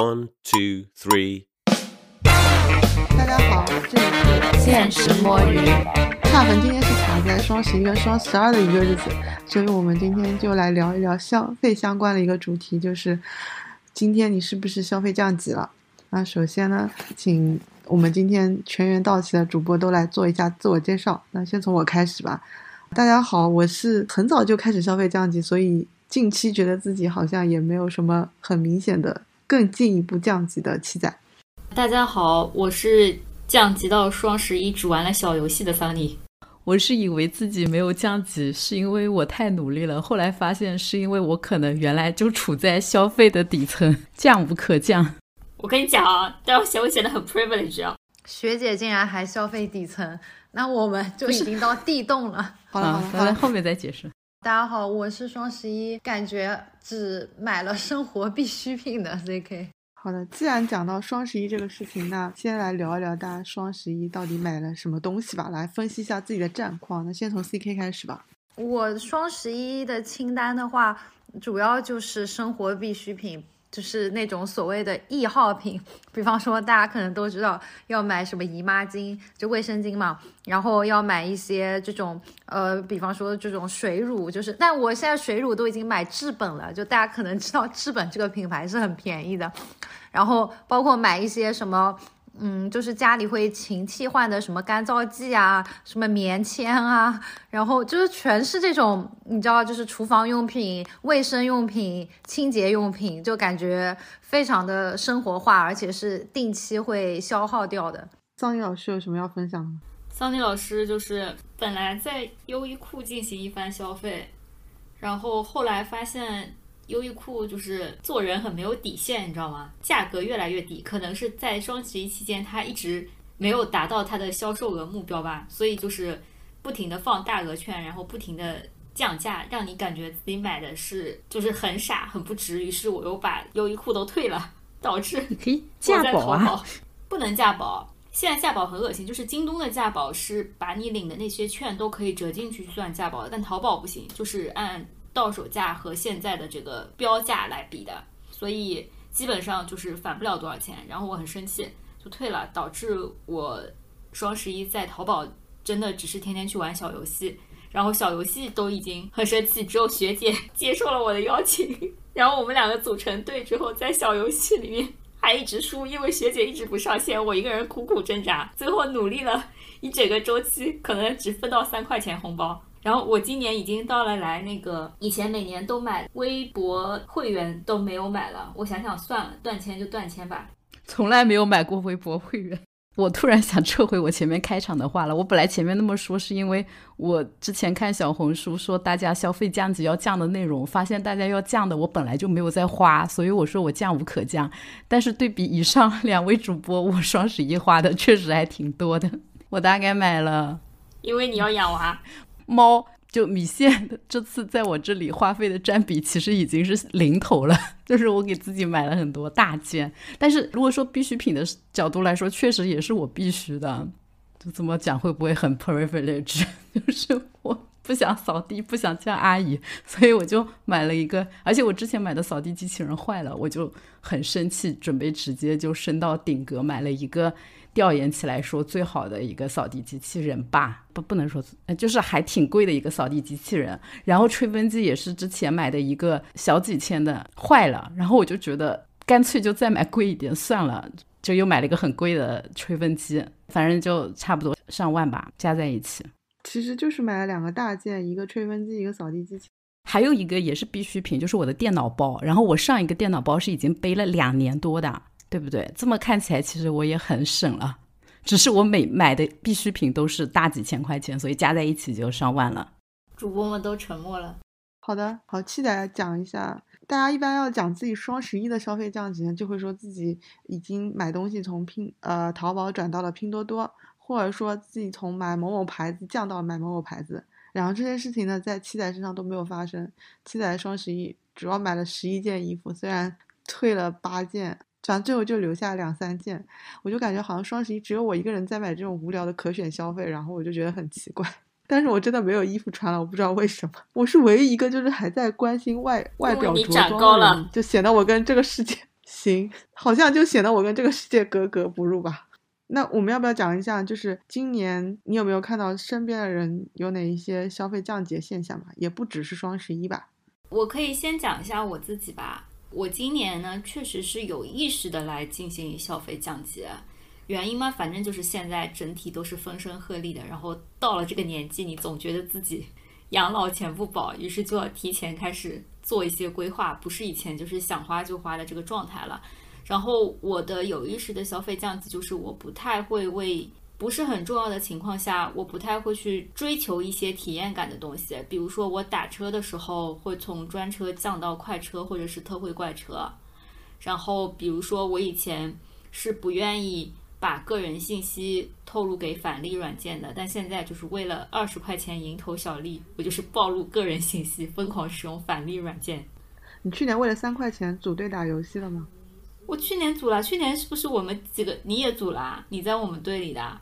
One, two, three. 大家好，这里是现实摸鱼。恰逢今天是卡在双十一跟双十二的一个日子，所以我们今天就来聊一聊消费相关的一个主题，就是今天你是不是消费降级了？那首先呢，请我们今天全员到齐的主播都来做一下自我介绍。那先从我开始吧。大家好，我是很早就开始消费降级，所以近期觉得自己好像也没有什么很明显的更进一步降级的期待。大家好，我是降级到双十一只玩了小游戏的桑尼。我是以为自己没有降级，是因为我太努力了。后来发现是因为我可能原来就处在消费的底层，降无可降。我跟你讲啊，但我显不显得很 privilege 啊？学姐竟然还消费底层，那我们就已经到地洞了。好了好了好了，咱后面再解释。大家好，我是双十一感觉只买了生活必需品的 ZK。好的，既然讲到双十一这个事情，那先来聊一聊大家双十一到底买了什么东西吧，来分析一下自己的战况。那先从 CK 开始吧。我双十一的清单的话，主要就是生活必需品，就是那种所谓的易耗品。比方说，大家可能都知道要买什么姨妈巾，就卫生巾嘛，然后要买一些这种呃，比方说这种水乳，就是，但我现在水乳都已经买至本了，就大家可能知道至本这个品牌是很便宜的。然后包括买一些什么，嗯，就是家里会勤替换的什么干燥剂啊，什么棉签啊，然后就是全是这种，你知道，就是厨房用品、卫生用品、清洁用品，就感觉非常的生活化，而且是定期会消耗掉的。桑尼老师有什么要分享的吗？桑尼老师就是本来在优衣库进行一番消费，然后后来发现。优衣库就是做人很没有底线，你知道吗？价格越来越低，可能是在双十一期间，它一直没有达到它的销售额目标吧，所以就是不停的放大额券，然后不停的降价，让你感觉自己买的是就是很傻很不值。于是我又把优衣库都退了，导致你可以价保啊，不能价保。现在价保很恶心，就是京东的价保是把你领的那些券都可以折进去算价保的，但淘宝不行，就是按。到手价和现在的这个标价来比的，所以基本上就是返不了多少钱。然后我很生气，就退了，导致我双十一在淘宝真的只是天天去玩小游戏，然后小游戏都已经很生气，只有学姐 接受了我的邀请，然后我们两个组成队之后，在小游戏里面还一直输，因为学姐一直不上线，我一个人苦苦挣扎，最后努力了一整个周期，可能只分到三块钱红包。然后我今年已经到了来那个以前每年都买微博会员都没有买了，我想想算了，断签就断签吧。从来没有买过微博会员，我突然想撤回我前面开场的话了。我本来前面那么说是因为我之前看小红书说大家消费降级要降的内容，发现大家要降的我本来就没有在花，所以我说我降无可降。但是对比以上两位主播，我双十一花的确实还挺多的，我大概买了，因为你要养娃。猫就米线，这次在我这里花费的占比其实已经是零头了。就是我给自己买了很多大件，但是如果说必需品的角度来说，确实也是我必须的。就这么讲会不会很 privilege？就是我不想扫地，不想叫阿姨，所以我就买了一个。而且我之前买的扫地机器人坏了，我就很生气，准备直接就升到顶格买了一个。调研起来说，最好的一个扫地机器人吧，不不能说，就是还挺贵的一个扫地机器人。然后吹风机也是之前买的一个小几千的，坏了。然后我就觉得干脆就再买贵一点算了，就又买了一个很贵的吹风机，反正就差不多上万吧，加在一起。其实就是买了两个大件，一个吹风机，一个扫地机器还有一个也是必需品，就是我的电脑包。然后我上一个电脑包是已经背了两年多的。对不对？这么看起来，其实我也很省了，只是我每买的必需品都是大几千块钱，所以加在一起就上万了。主播们都沉默了。好的，好，期待讲一下。大家一般要讲自己双十一的消费降级呢，就会说自己已经买东西从拼呃淘宝转到了拼多多，或者说自己从买某某牌子降到买某某牌子。然后这些事情呢，在七仔身上都没有发生。七仔双十一主要买了十一件衣服，虽然退了八件。反正最后就留下两三件，我就感觉好像双十一只有我一个人在买这种无聊的可选消费，然后我就觉得很奇怪。但是我真的没有衣服穿了，我不知道为什么。我是唯一一个就是还在关心外外表着装的人，就显得我跟这个世界 行，好像就显得我跟这个世界格格不入吧。那我们要不要讲一下，就是今年你有没有看到身边的人有哪一些消费降级现象吧？也不只是双十一吧。我可以先讲一下我自己吧。我今年呢，确实是有意识的来进行消费降级。原因嘛，反正就是现在整体都是风声鹤唳的，然后到了这个年纪，你总觉得自己 养老钱不保，于是就要提前开始做一些规划，不是以前就是想花就花的这个状态了。然后我的有意识的消费降级，就是我不太会为不是很重要的情况下，我不太会去追求一些体验感的东西。比如说我打车的时候，会从专车降到快车或者是特惠快车。然后比如说我以前是不愿意把个人信息透露给返利软件的，但现在就是为了二十块钱蝇头小利，我就是暴露个人信息，疯狂使用返利软件。你去年为了三块钱组队打游戏了吗？我去年组了，去年是不是我们几个你也组了？你在我们队里的？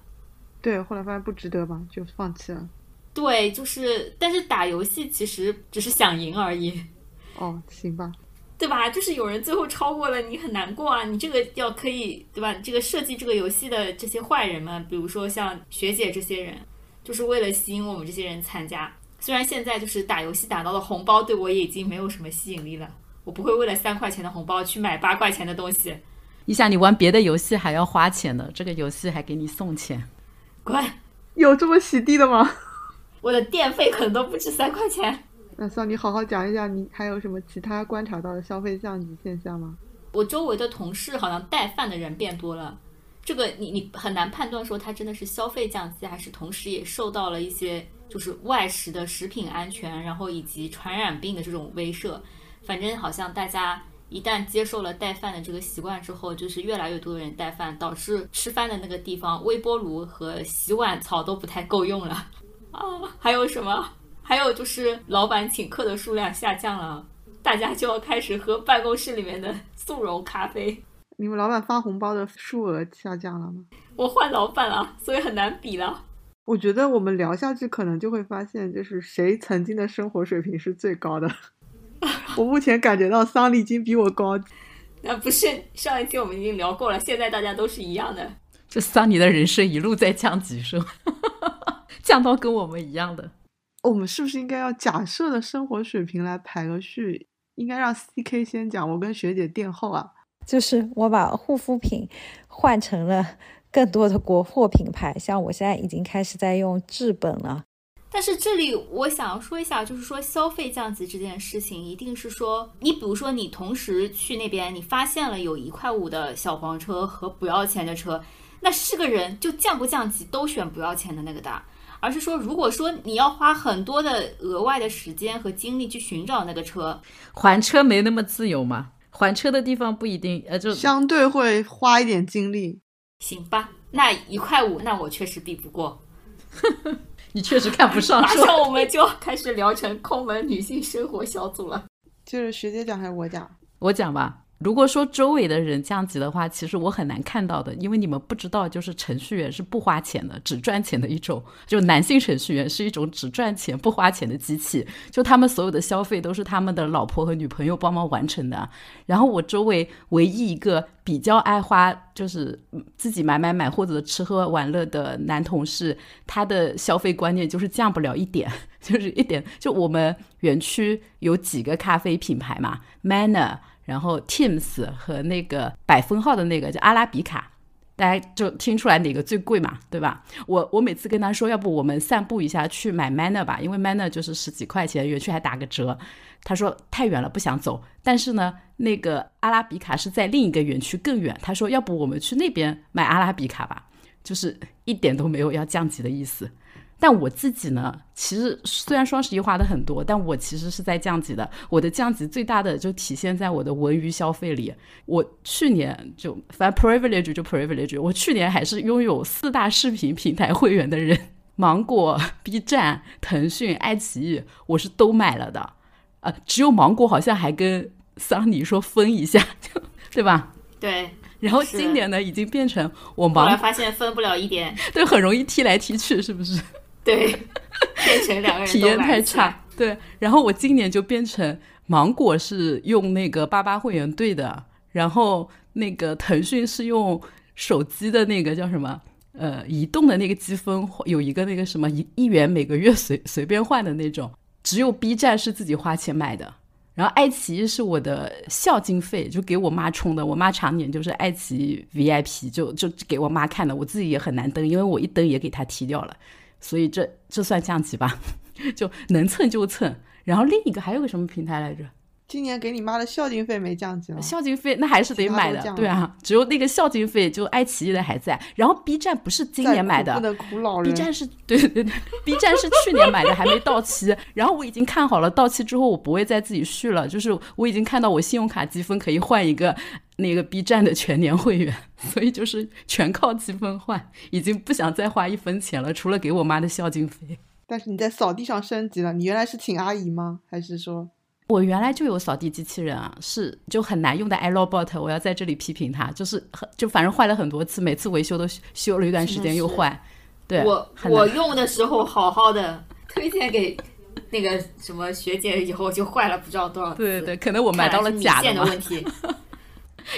对，后来发现不值得吧，就放弃了。对，就是，但是打游戏其实只是想赢而已，哦，行吧。对吧？就是有人最后超过了，你很难过啊！你这个要可以，对吧？这个设计这个游戏的这些坏人们，比如说像学姐这些人，就是为了吸引我们这些人参加。虽然现在就是打游戏打到的红包对我也已经没有什么吸引力了。我不会为了三块钱的红包去买八块钱的东西。你想，你玩别的游戏还要花钱呢，这个游戏还给你送钱，滚！有这么洗地的吗？我的电费可能都不止三块钱。那算，你好好讲一讲，你还有什么其他观察到的消费降级现象吗？我周围的同事好像带饭的人变多了，这个你你很难判断说他真的是消费降级，还是同时也受到了一些就是外食的食品安全，然后以及传染病的这种威慑。反正好像大家一旦接受了带饭的这个习惯之后，就是越来越多的人带饭，导致吃饭的那个地方微波炉和洗碗槽都不太够用了啊！还有什么？还有就是老板请客的数量下降了，大家就要开始喝办公室里面的速溶咖啡。你们老板发红包的数额下降了吗？我换老板了，所以很难比了。我觉得我们聊下去，可能就会发现，就是谁曾经的生活水平是最高的。我目前感觉到桑尼已经比我高。那不是上一期我们已经聊过了，现在大家都是一样的。这桑尼的人生一路在降级，是吗？降到跟我们一样的。我们是不是应该要假设的生活水平来排个序？应该让 CK 先讲，我跟学姐垫后啊。就是我把护肤品换成了更多的国货品牌，像我现在已经开始在用至本了。但是这里我想要说一下，就是说消费降级这件事情，一定是说你比如说你同时去那边，你发现了有一块五的小黄车和不要钱的车，那是个人就降不降级都选不要钱的那个的，而是说如果说你要花很多的额外的时间和精力去寻找那个车，还车没那么自由嘛？还车的地方不一定，呃，就相对会花一点精力。行吧，那一块五，那我确实比不过。你确实看不上，马上我们就要开始聊成空门女性生活小组了。就是学姐讲还是我讲？我讲吧。如果说周围的人降级的话，其实我很难看到的，因为你们不知道，就是程序员是不花钱的，只赚钱的一种。就男性程序员是一种只赚钱不花钱的机器，就他们所有的消费都是他们的老婆和女朋友帮忙完成的。然后我周围唯一一个比较爱花，就是自己买买买或者吃喝玩乐的男同事，他的消费观念就是降不了一点，就是一点。就我们园区有几个咖啡品牌嘛，Manner。然后 Teams 和那个百分号的那个叫阿拉比卡，大家就听出来哪个最贵嘛，对吧？我我每次跟他说，要不我们散步一下去买 Manner 吧，因为 Manner 就是十几块钱，园区还打个折。他说太远了不想走，但是呢，那个阿拉比卡是在另一个园区更远。他说要不我们去那边买阿拉比卡吧，就是一点都没有要降级的意思。但我自己呢，其实虽然双十一花的很多，但我其实是在降级的。我的降级最大的就体现在我的文娱消费里。我去年就反正 privilege 就 privilege，我去年还是拥有四大视频平台会员的人，芒果、B 站、腾讯、爱奇艺，我是都买了的。呃，只有芒果好像还跟桑尼说分一下，对吧？对。然后今年呢，已经变成我忙，后来发现分不了一点，对，很容易踢来踢去，是不是？对，变成两个人体验太差。对，然后我今年就变成芒果是用那个八八会员兑的，然然后那个腾讯是用手机的那个叫什么？呃，移动的那个积分有一个那个什么一一元每个月随随便换的那种，只有 B 站是自己花钱买的。然后爱奇艺是我的孝经费，就给我妈充的。我妈常年就是爱奇艺 VIP，就就给我妈看的。我自己也很难登，因为我一登也给她踢掉了。所以这这算降级吧，就能蹭就蹭。然后另一个还有个什么平台来着？今年给你妈的孝敬费没降级了，孝敬费那还是得买的，对啊，只有那个孝敬费就爱奇艺的还在，然后 B 站不是今年买的，B 站是对对对，B 站是去年买的还没到期，然后我已经看好了到期之后我不会再自己续了，就是我已经看到我信用卡积分可以换一个那个 B 站的全年会员，所以就是全靠积分换，已经不想再花一分钱了，除了给我妈的孝敬费。但是你在扫地上升级了，你原来是请阿姨吗？还是说？我原来就有扫地机器人啊，是就很难用的 iRobot，我要在这里批评它，就是很就反正坏了很多次，每次维修都修了一段时间又坏。对，我我用的时候好好的，推荐给那个什么学姐以后就坏了不知道多少次。对对，可能我买到了假的问题。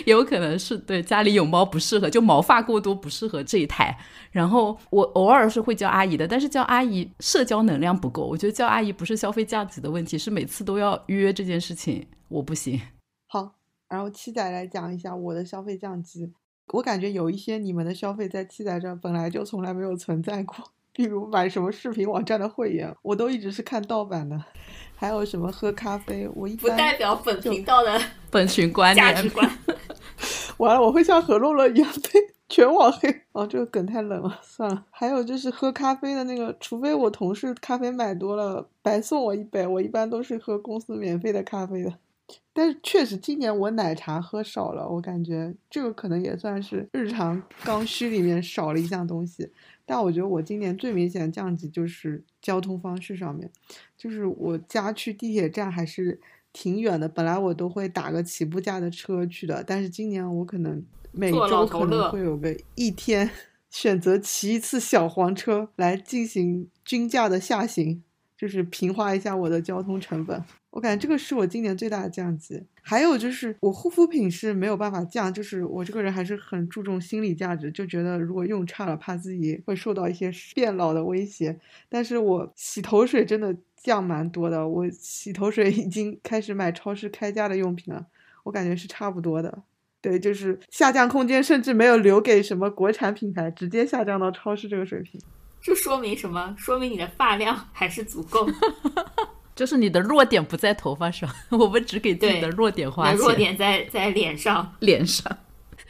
也有可能是对家里有猫不适合，就毛发过多不适合这一台。然后我偶尔是会叫阿姨的，但是叫阿姨社交能量不够。我觉得叫阿姨不是消费降级的问题，是每次都要约这件事情，我不行。好，然后七仔来讲一下我的消费降级。我感觉有一些你们的消费在七仔这本来就从来没有存在过，比如买什么视频网站的会员，我都一直是看盗版的。还有什么喝咖啡？我一不代表本频道的本群观价值观。完了，我会像何洛洛一样被全网黑。哦，这个梗太冷了，算了。还有就是喝咖啡的那个，除非我同事咖啡买多了，白送我一杯，我一般都是喝公司免费的咖啡的。但是确实，今年我奶茶喝少了，我感觉这个可能也算是日常刚需里面少了一项东西。但我觉得我今年最明显的降级就是交通方式上面，就是我家去地铁站还是挺远的，本来我都会打个起步价的车去的，但是今年我可能每周可能会有个一天 选择骑一次小黄车来进行均价的下行，就是平滑一下我的交通成本。我感觉这个是我今年最大的降级，还有就是我护肤品是没有办法降，就是我这个人还是很注重心理价值，就觉得如果用差了，怕自己会受到一些变老的威胁。但是我洗头水真的降蛮多的，我洗头水已经开始买超市开价的用品了，我感觉是差不多的。对，就是下降空间甚至没有留给什么国产品牌，直接下降到超市这个水平。这说明什么？说明你的发量还是足够。就是你的弱点不在头发上，我们只给自己的弱点花钱。弱点在在脸上，脸上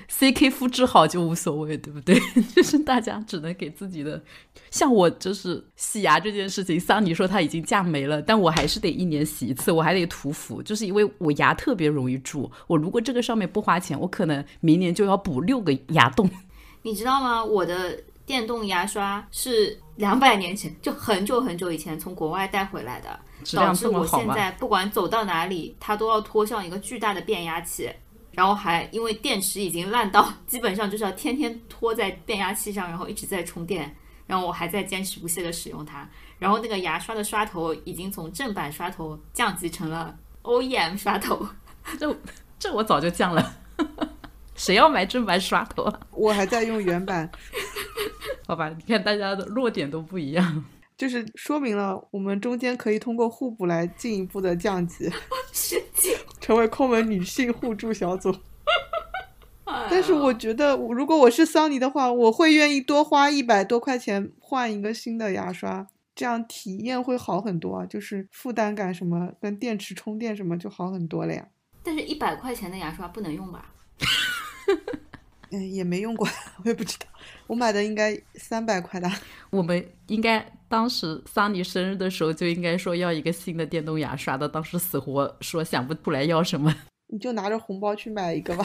，CK 肤质好就无所谓，对不对？就是大家只能给自己的。像我就是洗牙这件事情，桑尼说他已经降没了，但我还是得一年洗一次，我还得涂氟，就是因为我牙特别容易蛀。我如果这个上面不花钱，我可能明年就要补六个牙洞。你知道吗？我的电动牙刷是两百年前，就很久很久以前从国外带回来的。导致我现在不管走到哪里，它都要拖上一个巨大的变压器，然后还因为电池已经烂到，基本上就是要天天拖在变压器上，然后一直在充电，然后我还在坚持不懈的使用它。然后那个牙刷的刷头已经从正版刷头降级成了 OEM 刷头，这这我早就降了，谁要买正版刷头？我还在用原版，好吧？你看大家的弱点都不一样。就是说明了我们中间可以通过互补来进一步的降级，成为抠门女性互助小组。但是我觉得，如果我是桑尼的话，我会愿意多花一百多块钱换一个新的牙刷，这样体验会好很多啊，就是负担感什么跟电池充电什么就好很多了呀。但是，一百块钱的牙刷不能用吧？嗯，也没用过，我也不知道。我买的应该三百块的。我们应该当时桑尼生日的时候就应该说要一个新的电动牙刷的，当时死活说想不出来要什么。你就拿着红包去买一个吧。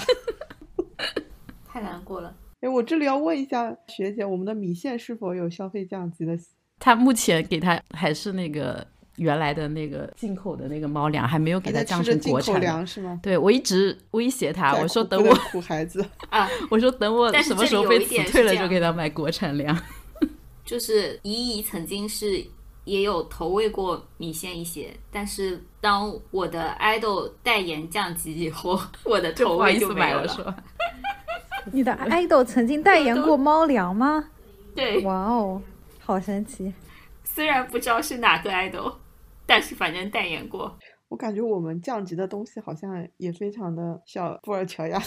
太难过了。哎，我这里要问一下学姐，我们的米线是否有消费降级的？他目前给他还是那个。原来的那个进口的那个猫粮还没有给它降成国产粮是吗？对我一直威胁他，我说等我苦孩子 啊，我说等我什么时候被辞退了就给他买国产粮。就是姨姨曾经是也有投喂过米线一些，但是当我的 idol 代言降级以后，我的投喂就不好意思没有了。买了是吧？你的 idol 曾经代言过猫粮吗？对，哇哦，好神奇！虽然不知道是哪个 idol，但是反正代言过。我感觉我们降级的东西好像也非常的小布尔乔亚。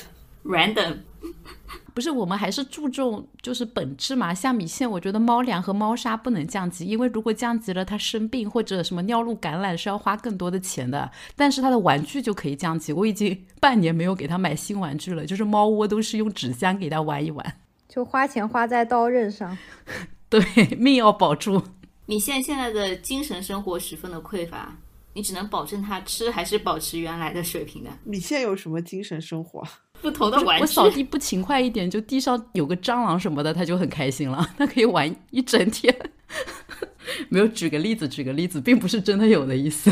random，不是，我们还是注重就是本质嘛。像米线，我觉得猫粮和猫砂不能降级，因为如果降级了，它生病或者什么尿路感染是要花更多的钱的。但是它的玩具就可以降级，我已经 半年没有给它买新玩具了，就是猫窝都是用纸箱给它玩一玩。就花钱花在刀刃上。对，命要保住。米线现在的精神生活十分的匮乏，你只能保证他吃还是保持原来的水平的。米线有什么精神生活？不同的玩具，我扫地不勤快一点，就地上有个蟑螂什么的，他就很开心了，他可以玩一整天。没有举个例子，举个例子，并不是真的有的意思。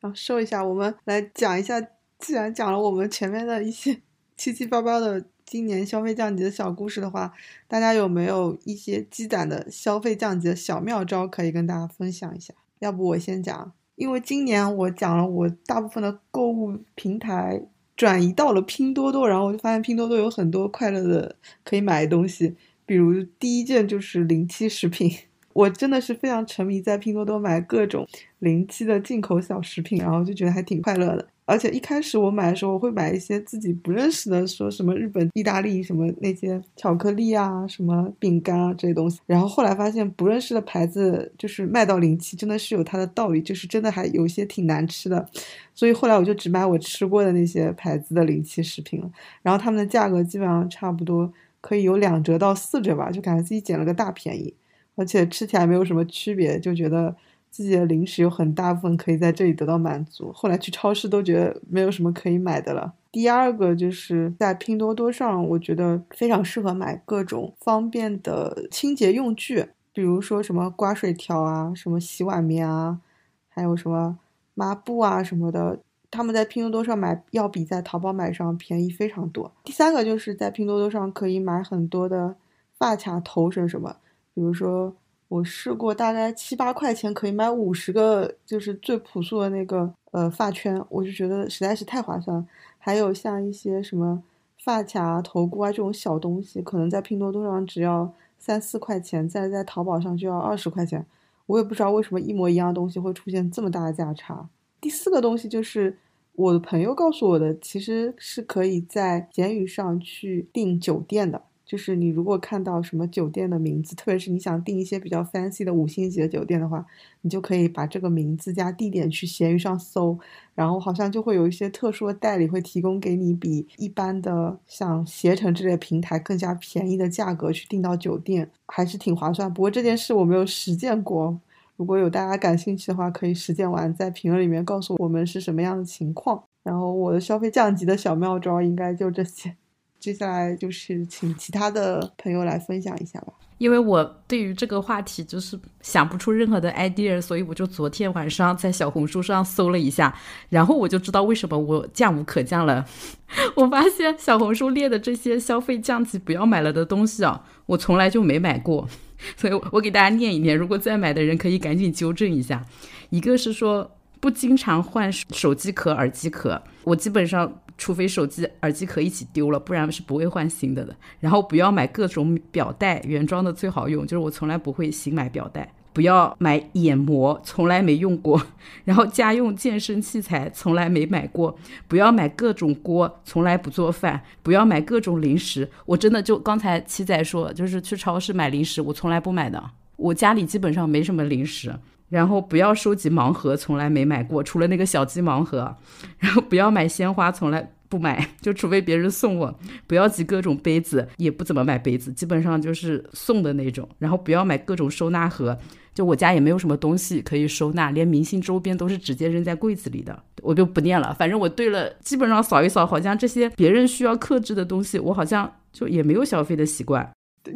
然后说一下，我们来讲一下，既然讲了我们前面的一些七七八八的今年消费降级的小故事的话，大家有没有一些积攒的消费降级的小妙招可以跟大家分享一下？要不我先讲，因为今年我讲了我大部分的购物平台转移到了拼多多，然后我就发现拼多多有很多快乐的可以买的东西，比如第一件就是零七食品。我真的是非常沉迷在拼多多买各种零七的进口小食品，然后就觉得还挺快乐的。而且一开始我买的时候，我会买一些自己不认识的，说什么日本、意大利什么那些巧克力啊、什么饼干啊这些东西。然后后来发现不认识的牌子就是卖到零七，真的是有它的道理，就是真的还有些挺难吃的。所以后来我就只买我吃过的那些牌子的零七食品了。然后他们的价格基本上差不多可以有两折到四折吧，就感觉自己捡了个大便宜。而且吃起来没有什么区别，就觉得自己的零食有很大部分可以在这里得到满足。后来去超市都觉得没有什么可以买的了。第二个就是在拼多多上，我觉得非常适合买各种方便的清洁用具，比如说什么刮水条啊、什么洗碗棉啊，还有什么抹布啊什么的。他们在拼多多上买要比在淘宝买上便宜非常多。第三个就是在拼多多上可以买很多的发卡、头绳什么。比如说，我试过大概七八块钱可以买五十个，就是最朴素的那个呃发圈，我就觉得实在是太划算了。还有像一些什么发卡、头箍啊这种小东西，可能在拼多多上只要三四块钱，再在淘宝上就要二十块钱。我也不知道为什么一模一样的东西会出现这么大的价差。第四个东西就是我的朋友告诉我的，其实是可以在闲鱼上去订酒店的。就是你如果看到什么酒店的名字，特别是你想订一些比较 fancy 的五星级的酒店的话，你就可以把这个名字加地点去闲鱼上搜，然后好像就会有一些特殊的代理会提供给你比一般的像携程之类平台更加便宜的价格去订到酒店，还是挺划算。不过这件事我没有实践过，如果有大家感兴趣的话，可以实践完在评论里面告诉我们是什么样的情况。然后我的消费降级的小妙招应该就这些。接下来就是请其他的朋友来分享一下吧。因为我对于这个话题就是想不出任何的 idea，所以我就昨天晚上在小红书上搜了一下，然后我就知道为什么我降无可降了。我发现小红书列的这些消费降级不要买了的东西啊，我从来就没买过，所以我给大家念一念，如果再买的人可以赶紧纠正一下。一个是说不经常换手机壳、耳机壳，我基本上。除非手机、耳机壳一起丢了，不然是不会换新的的。然后不要买各种表带，原装的最好用，就是我从来不会新买表带。不要买眼膜，从来没用过。然后家用健身器材从来没买过。不要买各种锅，从来不做饭。不要买各种零食，我真的就刚才七仔说，就是去超市买零食，我从来不买的。我家里基本上没什么零食。然后不要收集盲盒，从来没买过，除了那个小鸡盲盒。然后不要买鲜花，从来不买，就除非别人送我。不要集各种杯子，也不怎么买杯子，基本上就是送的那种。然后不要买各种收纳盒，就我家也没有什么东西可以收纳，连明星周边都是直接扔在柜子里的，我就不念了。反正我对了，基本上扫一扫，好像这些别人需要克制的东西，我好像就也没有消费的习惯。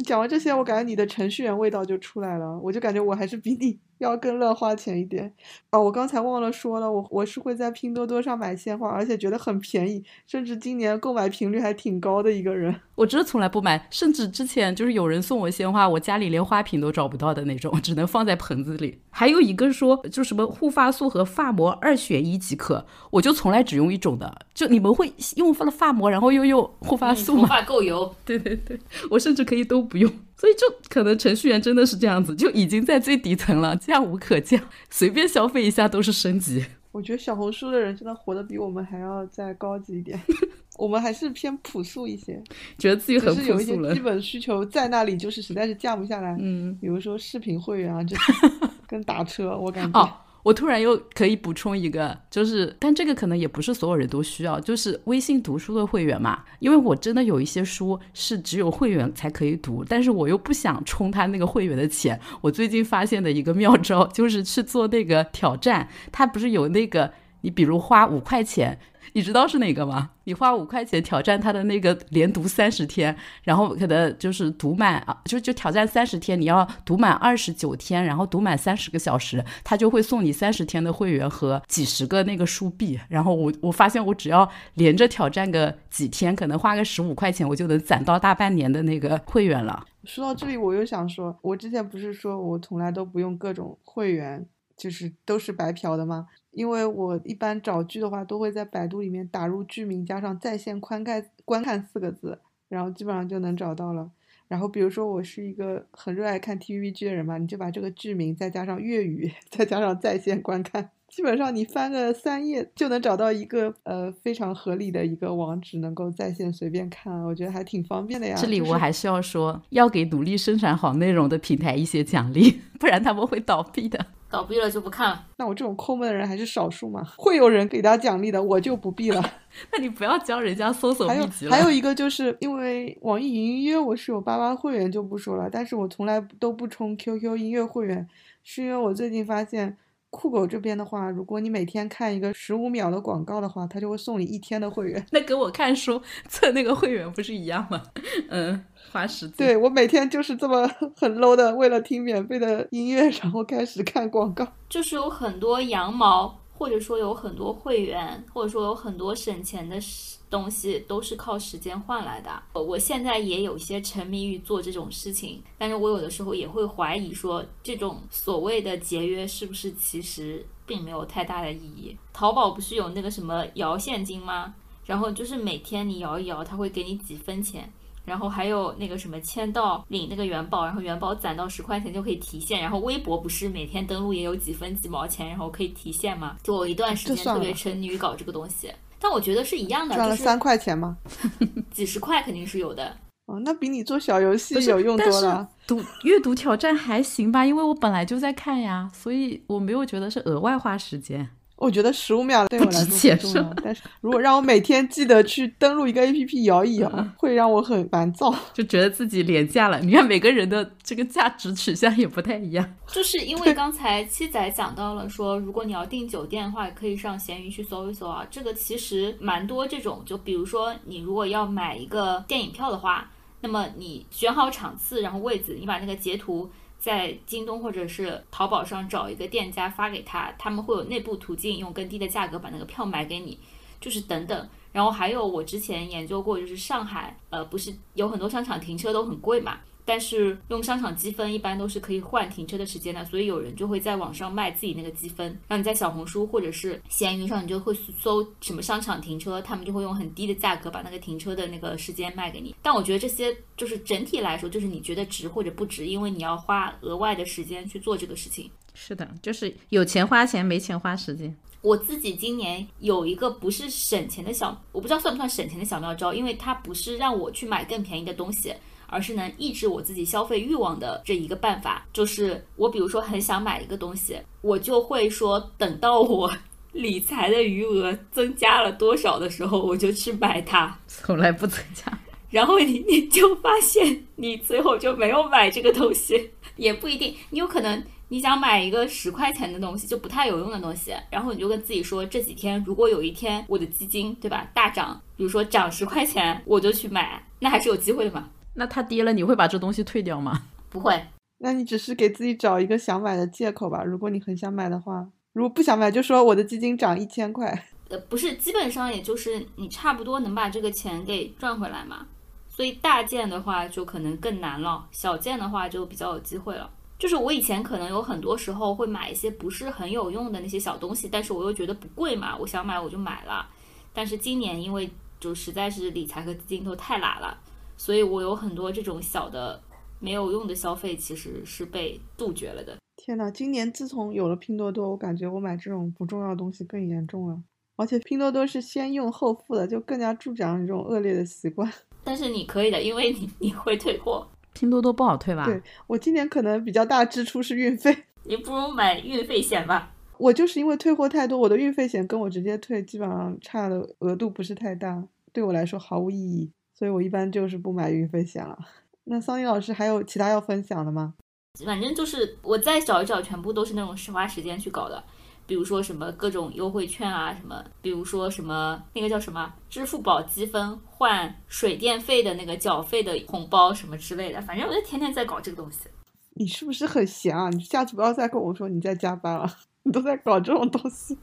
讲完这些，我感觉你的程序员味道就出来了，我就感觉我还是比你要更乱花钱一点。哦，我刚才忘了说了，我我是会在拼多多上买鲜花，而且觉得很便宜，甚至今年购买频率还挺高的一个人。我真的从来不买，甚至之前就是有人送我鲜花，我家里连花瓶都找不到的那种，只能放在盆子里。还有一个说，就什么护发素和发膜二选一即可，我就从来只用一种的。就你们会用发了发膜，然后又用护发素吗？头发够油，对对对，我甚至可以都不用。所以就可能程序员真的是这样子，就已经在最底层了，价无可降，随便消费一下都是升级。我觉得小红书的人真的活得比我们还要再高级一点，我们还是偏朴素一些，觉得自己很只是有一些朴素了基。本需求在那里，就是实在是降不下来。嗯，比如说视频会员啊，这 跟打车，我感觉。哦，我突然又可以补充一个，就是，但这个可能也不是所有人都需要，就是微信读书的会员嘛。因为我真的有一些书是只有会员才可以读，但是我又不想充他那个会员的钱。我最近发现的一个妙招就是去做那个挑战，他不是有那个，你比如花五块钱。你知道是哪个吗？你花五块钱挑战他的那个连读三十天，然后可能就是读满啊，就就挑战三十天，你要读满二十九天，然后读满三十个小时，他就会送你三十天的会员和几十个那个书币。然后我我发现我只要连着挑战个几天，可能花个十五块钱，我就能攒到大半年的那个会员了。说到这里，我又想说，我之前不是说我从来都不用各种会员，就是都是白嫖的吗？因为我一般找剧的话，都会在百度里面打入剧名加上在线观看观看四个字，然后基本上就能找到了。然后比如说我是一个很热爱看 TVB 剧的人嘛，你就把这个剧名再加上粤语，再加上在线观看，基本上你翻个三页就能找到一个呃非常合理的一个网址，能够在线随便看，我觉得还挺方便的呀。这里我还是要说，要给努力生产好内容的平台一些奖励，不然他们会倒闭的。倒闭了就不看了。那我这种抠门的人还是少数嘛，会有人给他奖励的，我就不必了。那你不要教人家搜索还有秘籍了。还有一个就是因为网易云音乐我是有八八会员就不说了，但是我从来都不充 QQ 音乐会员，是因为我最近发现酷狗这边的话，如果你每天看一个十五秒的广告的话，它就会送你一天的会员。那跟我看书测那个会员不是一样吗？嗯，花时间。对我每天就是这么 很 low 的，为了听免费的音乐，然后开始看广告。就是有很多羊毛，或者说有很多会员，或者说有很多省钱的事东西，都是靠时间换来的。我现在也有些沉迷于做这种事情，但是我有的时候也会怀疑说，这种所谓的节约是不是其实并没有太大的意义？淘宝不是有那个什么摇现金吗？然后就是每天你摇一摇，它会给你几分钱。然后还有那个什么签到领那个元宝，然后元宝攒到十块钱就可以提现。然后微博不是每天登录也有几分几毛钱，然后可以提现吗？就我一段时间特别沉迷于搞这个东西，但我觉得是一样的，就是赚了三块钱吗？几十块肯定是有的。哦，那比你做小游戏有用多了。读阅读挑战还行吧，因为我本来就在看呀，所以我没有觉得是额外花时间。我觉得十五秒对我来说不值钱很重要是，但是如果让我每天记得去登录一个 APP 摇一摇，会让我很烦躁。就觉得自己廉价了。你看每个人的这个价值取向也不太一样。就是因为刚才七仔讲到了说，如果你要订酒店的话，可以上闲鱼去搜一搜啊。这个其实蛮多这种，就比如说你如果要买一个电影票的话，那么你选好场次，然后位置，你把那个截图在京东或者是淘宝上找一个店家发给他，他们会有内部途径用更低的价格把那个票买给你，就是等等。然后还有我之前研究过，就是上海，呃，不是有很多商场停车都很贵嘛，但是用商场积分一般都是可以换停车的时间的，所以有人就会在网上卖自己那个积分，让你在小红书或者是闲鱼上，你就会搜什么商场停车，他们就会用很低的价格把那个停车的那个时间卖给你。但我觉得这些就是整体来说，就是你觉得值或者不值，因为你要花额外的时间去做这个事情。是的，就是有钱花钱，没钱花时间。我自己今年有一个不是省钱的小，我不知道算不算省钱的小妙招，因为它不是让我去买更便宜的东西，而是能抑制我自己消费欲望的这一个办法。就是我比如说很想买一个东西，我就会说等到我 理财的余额增加了多少的时候，我就去买它。从来不增加。然后你你就发现你最后就没有买这个东西，也不一定，你有可能你想买一个十块钱的东西，就不太有用的东西，然后你就跟自己说，这几天如果有一天我的基金对吧大涨，比如说涨十块钱，我就去买，那还是有机会的嘛？那它跌了，你会把这东西退掉吗？不会，那你只是给自己找一个想买的借口吧。如果你很想买的话，如果不想买，就说我的基金涨一千块。呃，不是，基本上也就是你差不多能把这个钱给赚回来嘛。所以大件的话就可能更难了，小件的话就比较有机会了。就是我以前可能有很多时候会买一些不是很有用的那些小东西，但是我又觉得不贵嘛，我想买我就买了。但是今年因为就实在是理财和基金都太懒了，所以我有很多这种小的没有用的消费其实是被杜绝了的。天呐，今年自从有了拼多多，我感觉我买这种不重要的东西更严重了。而且拼多多是先用后付的，就更加助长这种恶劣的习惯。但是你可以的，因为你你会退货。拼多多不好退吧？对我今年可能比较大支出是运费，你不如买运费险吧。我就是因为退货太多，我的运费险跟我直接退基本上差的额度不是太大，对我来说毫无意义，所以我一般就是不买运费险了。那桑尼老师还有其他要分享的吗？反正就是我再找一找，全部都是那种花时间去搞的。比如说什么各种优惠券啊，什么，比如说什么那个叫什么支付宝积分换水电费的那个缴费的红包什么之类的，反正我就天天在搞这个东西。你是不是很闲啊？你下次不要再跟我说你在加班了，你 都在搞这种东西。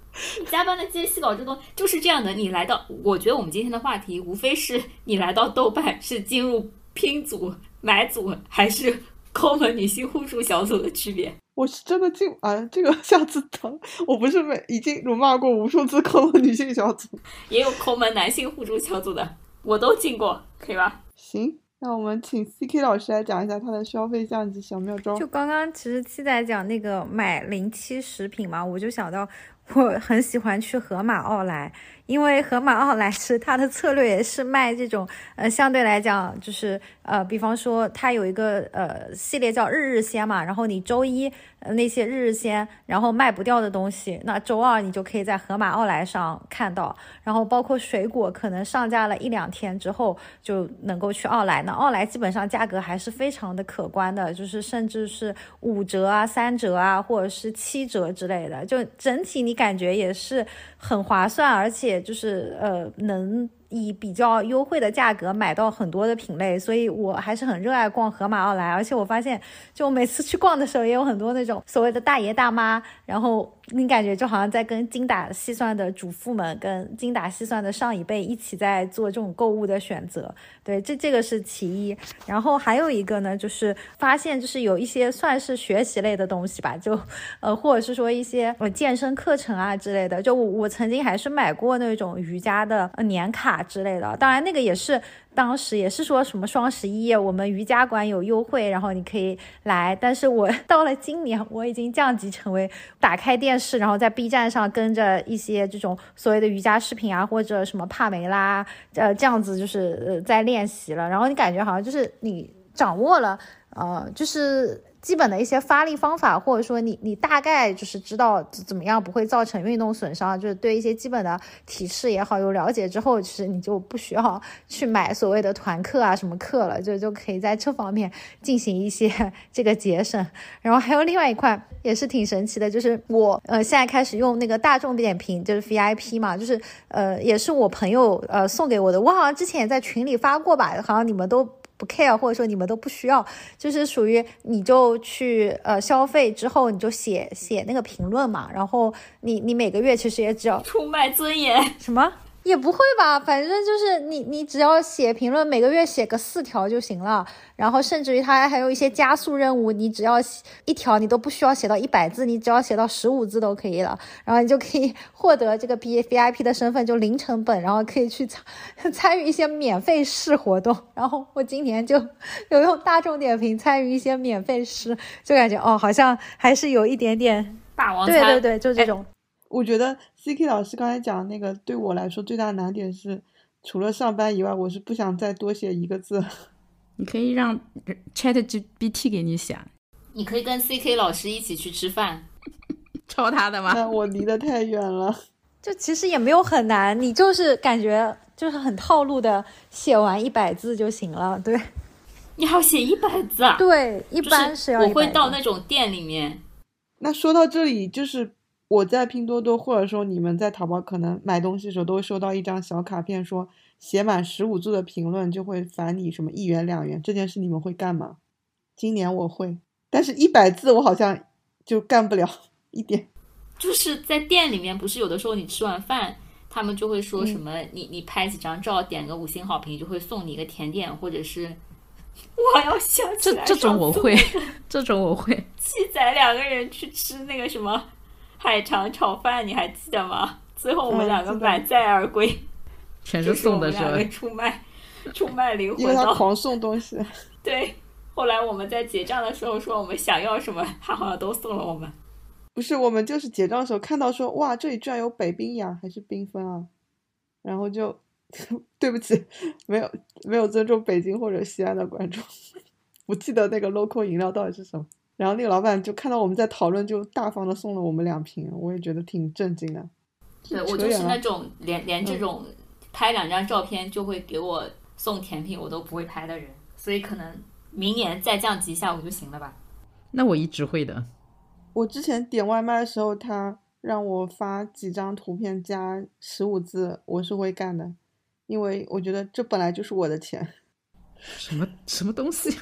加班的间隙搞这东西就是这样的。你来到，我觉得我们今天的话题无非是你来到豆瓣是进入拼组、买组还是抠门女性互助小组的区别。我是真的进啊，这个下次等。我不是每已经辱骂过无数次抠门女性小组，也有抠门男性互助小组的，我都进过，可以吧？行，那我们请 C K 老师来讲一下他的消费降级小妙招。就刚刚其实七仔讲那个买零七食品嘛，我就想到我很喜欢去盒马奥莱。因为盒马奥莱是它的策略也是卖这种，呃，相对来讲就是呃，比方说它有一个呃系列叫日日鲜嘛，然后你周一那些日日鲜，然后卖不掉的东西，那周二你就可以在盒马奥莱上看到，然后包括水果可能上架了一两天之后就能够去奥莱，那奥莱基本上价格还是非常的可观的，就是甚至是五折啊、三折啊，或者是七折之类的，就整体你感觉也是很划算，而且。就是呃，能。以比较优惠的价格买到很多的品类，所以我还是很热爱逛盒马奥莱。而且我发现，就每次去逛的时候，也有很多那种所谓的大爷大妈，然后你感觉就好像在跟精打细算的主妇们、跟精打细算的上一辈一起在做这种购物的选择。对，这这个是其一。然后还有一个呢，就是发现就是有一些算是学习类的东西吧，就呃，或者是说一些呃健身课程啊之类的。就我我曾经还是买过那种瑜伽的年卡。之类的，当然那个也是当时也是说什么双十一我们瑜伽馆有优惠，然后你可以来。但是我 到了今年，我已经降级成为打开电视，然后在 B 站上跟着一些这种所谓的瑜伽视频啊，或者什么帕梅拉，呃，这样子就是呃在练习了。然后你感觉好像就是你掌握了，呃，就是。基本的一些发力方法，或者说你你大概就是知道怎么样不会造成运动损伤，就是对一些基本的体式也好有了解之后，其实你就不需要去买所谓的团课啊什么课了，就就可以在这方面进行一些 这个节省。然后还有另外一块也是挺神奇的，就是我呃现在开始用那个大众点评，就是 VIP 嘛，就是呃也是我朋友呃送给我的，我好像之前也在群里发过吧，好像你们都。不 care，或者说你们都不需要，就是属于你就去呃消费之后你就写写那个评论嘛，然后你你每个月其实也只要出卖尊严什么。也不会吧，反正就是你，你只要写评论，每个月写个四条就行了。然后甚至于它还有一些加速任务，你只要一条你都不需要写到一百字，你只要写到十五字都可以了。然后你就可以获得这个 B V I P 的身份，就零成本，然后可以去参参与一些免费试活动。然后我今年就有用大众点评参与一些免费试，就感觉哦，好像还是有一点点霸王对对对，就这种。我觉得 C K 老师刚才讲那个，对我来说最大的难点是，除了上班以外，我是不想再多写一个字。你可以让 Chat GPT 给你写。你可以跟 C K 老师一起去吃饭，抄他的吗？那我离得太远了。就其实也没有很难，你就是感觉就是很套路的，写完一百字就行了。对，你要写一百字啊？对，一般是要。我会到那种店里面。那说到这里，就是。我在拼多多，或者说你们在淘宝，可能买东西的时候都会收到一张小卡片，说写满十五字的评论就会返你什么一元两元。这件事你们会干吗？今年我会。但是一百字我好像就干不了一点。就是在店里面，不是有的时候你吃完饭，他们就会说什嗯么，你你拍几张照，点个五星好评，就会送你一个甜点，或者是 我要想起来这这种我会，这种我会。七仔两个人去吃那个什么海肠炒饭，你还记得吗？最后我们嗯两个满载而归，全就是送的是吧？出卖出卖灵因为他狂送东西。对。后来我们在结账的时候说我们想要什么，他好像都送了我们。不是，我们就是结账的时候看到说，哇，这里居然有北冰洋还是冰峰啊，然后就 对不起，没有没有尊重北京或者西安的观众，不记得那个 local 饮料到底是什么。然后那个老板就看到我们在讨论，就大方的送了我们两瓶，我也觉得挺震惊的。对我就是那种连连这嗯种拍两张照片就会给我送甜品我都不会拍的人，所以可能明年再降级一下我就行了吧。那我一直会的。我之前点外卖的时候，他让我发几张图片加十五字，我是会干的，因为我觉得这本来就是我的钱。什么什么东西？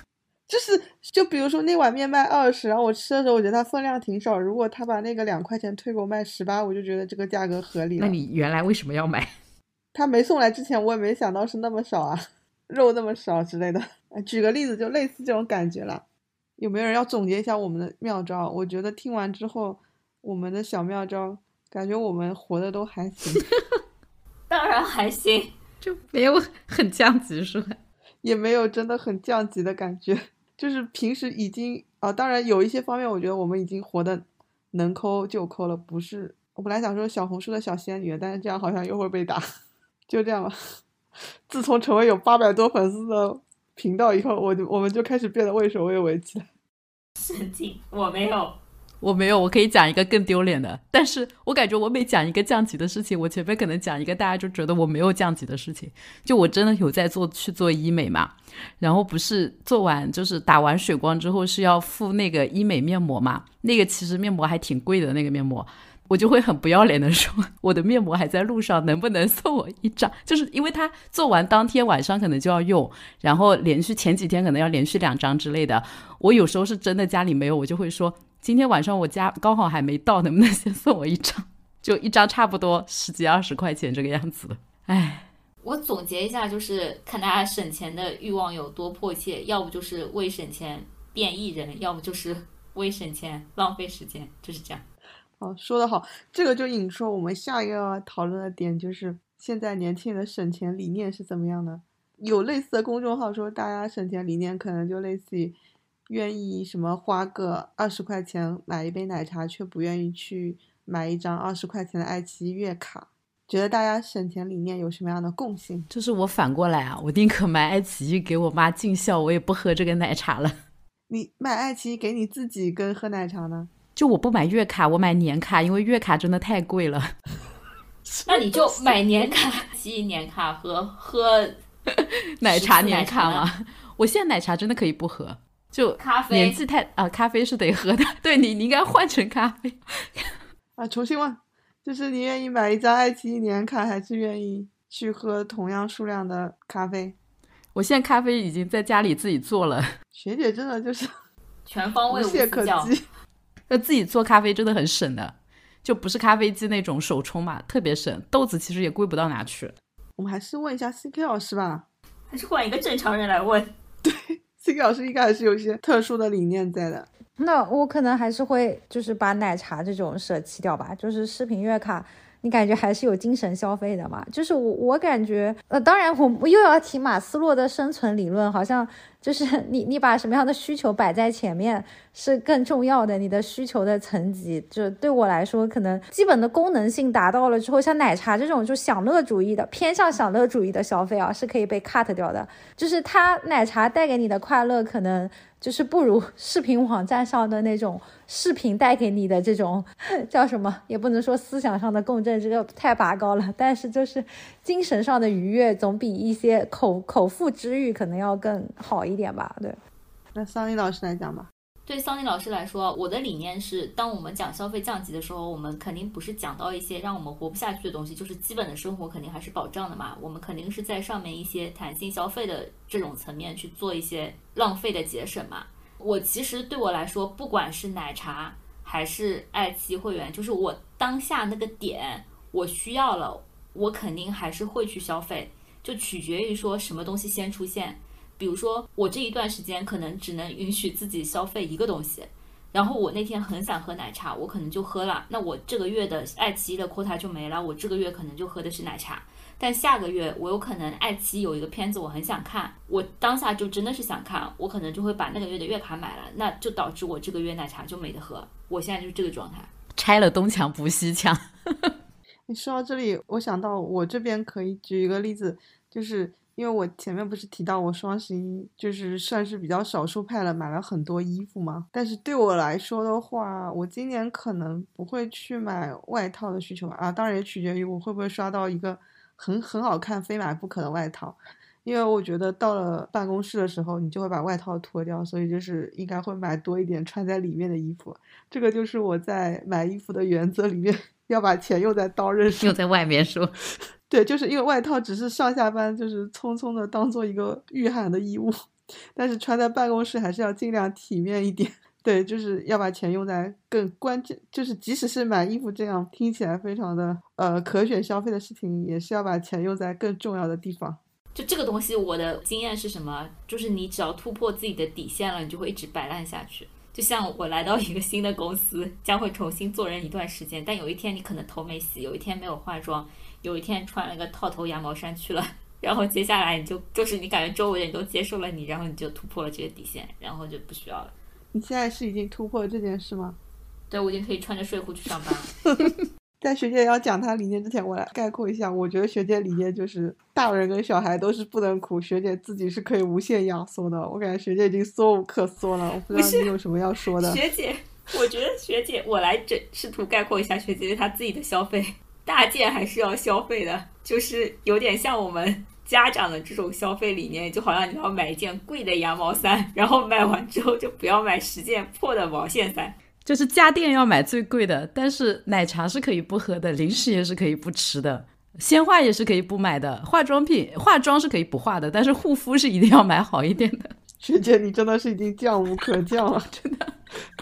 就是就比如说那碗面卖二十，然后我吃的时候我觉得它分量挺少，如果他把那个两块钱退给我卖十八，我就觉得这个价格合理了。那你原来为什么要买？他没送来之前，我也没想到是那么少啊，肉那么少之类的。呃举个例子，就类似这种感觉了。有没有人要总结一下我们的妙招？我觉得听完之后，我们的小妙招，感觉我们活的都还行，当然还行，就没有很降级是吧？也没有真的很降级的感觉。就是平时已经啊、当然有一些方面，我觉得我们已经活的能抠就抠了，不是。我本来想说小红书的小仙女，但是这样好像又会被打，就这样吧。自从成为有八百多粉丝的频道以后，我就我们就开始变得畏首畏尾起来。神经，我没有。我没有，我可以讲一个更丢脸的，但是我感觉我每讲一个降级的事情，我前面可能讲一个大家就觉得我没有降级的事情，就我真的有在做去做医美嘛，然后不是做完就是打完水光之后是要敷那个医美面膜嘛，那个其实面膜还挺贵的那个面膜。我就会很不要脸的说，我的面膜还在路上，能不能送我一张？就是因为他做完当天晚上可能就要用，然后连续前几天可能要连续两张之类的。我有时候是真的家里没有，我就会说今天晚上我家刚好还没到，能不能先送我一张？就一张差不多十几二十块钱这个样子的。唉，我总结一下，就是看大家省钱的欲望有多迫切，要不就是为省钱变艺人，要不就是为省钱浪费时间，就是这样。哦，说得好，这个就引出我们下一个讨论的点，就是现在年轻人的省钱理念是怎么样的？有类似的公众号说，大家省钱理念可能就类似于愿意什么花个二十块钱买一杯奶茶，却不愿意去买一张二十块钱的爱奇艺月卡。觉得大家省钱理念有什么样的共性？就是我反过来啊，我宁可买爱奇艺给我妈尽孝，我也不喝这个奶茶了。你买爱奇艺给你自己跟喝奶茶呢？就我不买月卡，我买年卡，因为月卡真的太贵了。那你就买年卡、记忆年卡和喝 奶茶年卡吗？我现在奶茶真的可以不喝，就咖啡年纪太啊，咖啡是得喝的。对你，你应该换成咖啡。啊，重新问，就是你愿意买一张爱奇艺年卡，还是愿意去喝同样数量的咖啡？我现在咖啡已经在家里自己做了，学姐真的就是全方位无无懈可。击。那自己做咖啡真的很省的，就不是咖啡机那种手冲嘛，特别省。豆子其实也贵不到哪去。我们还是问一下 CK 老师吧。还是换一个正常人来问。这个老师应该还是有一些特殊的理念在的。那我可能还是会就是把奶茶这种舍弃掉吧，就是视频月卡，你感觉还是有精神消费的嘛？就是我我感觉，呃，当然我我又要提马斯洛的生存理论，好像就是你你把什么样的需求摆在前面是更重要的，你的需求的层级，就对我来说，可能基本的功能性达到了之后，像奶茶这种就享乐主义的偏向享乐主义的消费啊，是可以被 cut 掉的，就是它奶茶带给你的快乐可能。就是不如 视频网站上的那种视频带给你的这种叫什么，也不能说思想上的共振，这个太拔高了。但是就是精神上的愉悦，总比一些口口腹之欲可能要更好一点吧？对。那桑尼老师来讲吧。对桑尼老师来说，我的理念是，当我们讲消费降级的时候，我们肯定不是讲到一些让我们活不下去的东西，就是基本的生活肯定还是保障的嘛。我们肯定是在上面一些弹性消费的这种层面去做一些浪费的节省嘛。我其实对我来说，不管是奶茶还是爱奇艺会员，就是我当下那个点我需要了，我肯定还是会去消费，就取决于说什么东西先出现。比如说我这一段时间可能只能允许自己消费一个东西，然后我那天很想喝奶茶，我可能就喝了，那我这个月的爱奇艺的 quota 就没了，我这个月可能就喝的是奶茶。但下个月我有可能爱奇艺有一个片子我很想看，我当下就真的是想看，我可能就会把那个月的月卡买了，那就导致我这个月奶茶就没得喝。我现在就是这个状态。拆了东墙补西墙。你说到这里，我想到我这边可以举一个例子，就是因为我前面不是提到我双十一就是算是比较少数派了，买了很多衣服嘛。但是对我来说的话，我今年可能不会去买外套的需求啊，当然也取决于我会不会刷到一个。很很好看，非买不可的外套，因为我觉得到了办公室的时候，你就会把外套脱掉，所以就是应该会买多一点穿在里面的衣服。这个就是我在买衣服的原则里面，要把钱用在刀刃上。用在外面说，对，就是因为外套只是上下班就是匆匆的当做一个御寒的衣物，但是穿在办公室还是要尽量体面一点。对，就是要把钱用在更关键，就是即使是买衣服这样听起来非常的呃可选消费的事情，也是要把钱用在更重要的地方。就这个东西，我的经验是什么？就是你只要突破自己的底线了，你就会一直摆烂下去。就像我来到一个新的公司，将会重新做人一段时间，但有一天你可能头没洗，有一天没有化妆，有一天穿了个套头羊毛衫去了，然后接下来你就就是你感觉周围的人都接受了你，然后你就突破了这个底线，然后就不需要了。你现在是已经突破了这件事吗？对，我已经可以穿着睡裤去上班了。在学姐要讲她理念之前，我来概括一下。我觉得学姐理念就是大人跟小孩都是不能苦，学姐自己是可以无限压缩的。我感觉学姐已经缩无可缩了。我不知道你有什么要说的。学姐，我觉得学姐，我来这试图概括一下学姐对她自己的消费，大件还是要消费的，就是有点像我们。家长的这种消费理念，就好像你要买一件贵的羊毛衫，然后买完之后就不要买十件破的毛线衫。就是家电要买最贵的，但是奶茶是可以不喝的，零食也是可以不吃的，鲜花也是可以不买的，化妆品化妆是可以不化的，但是护肤是一定要买好一点的。学姐，你真的是已经降无可降了，真的，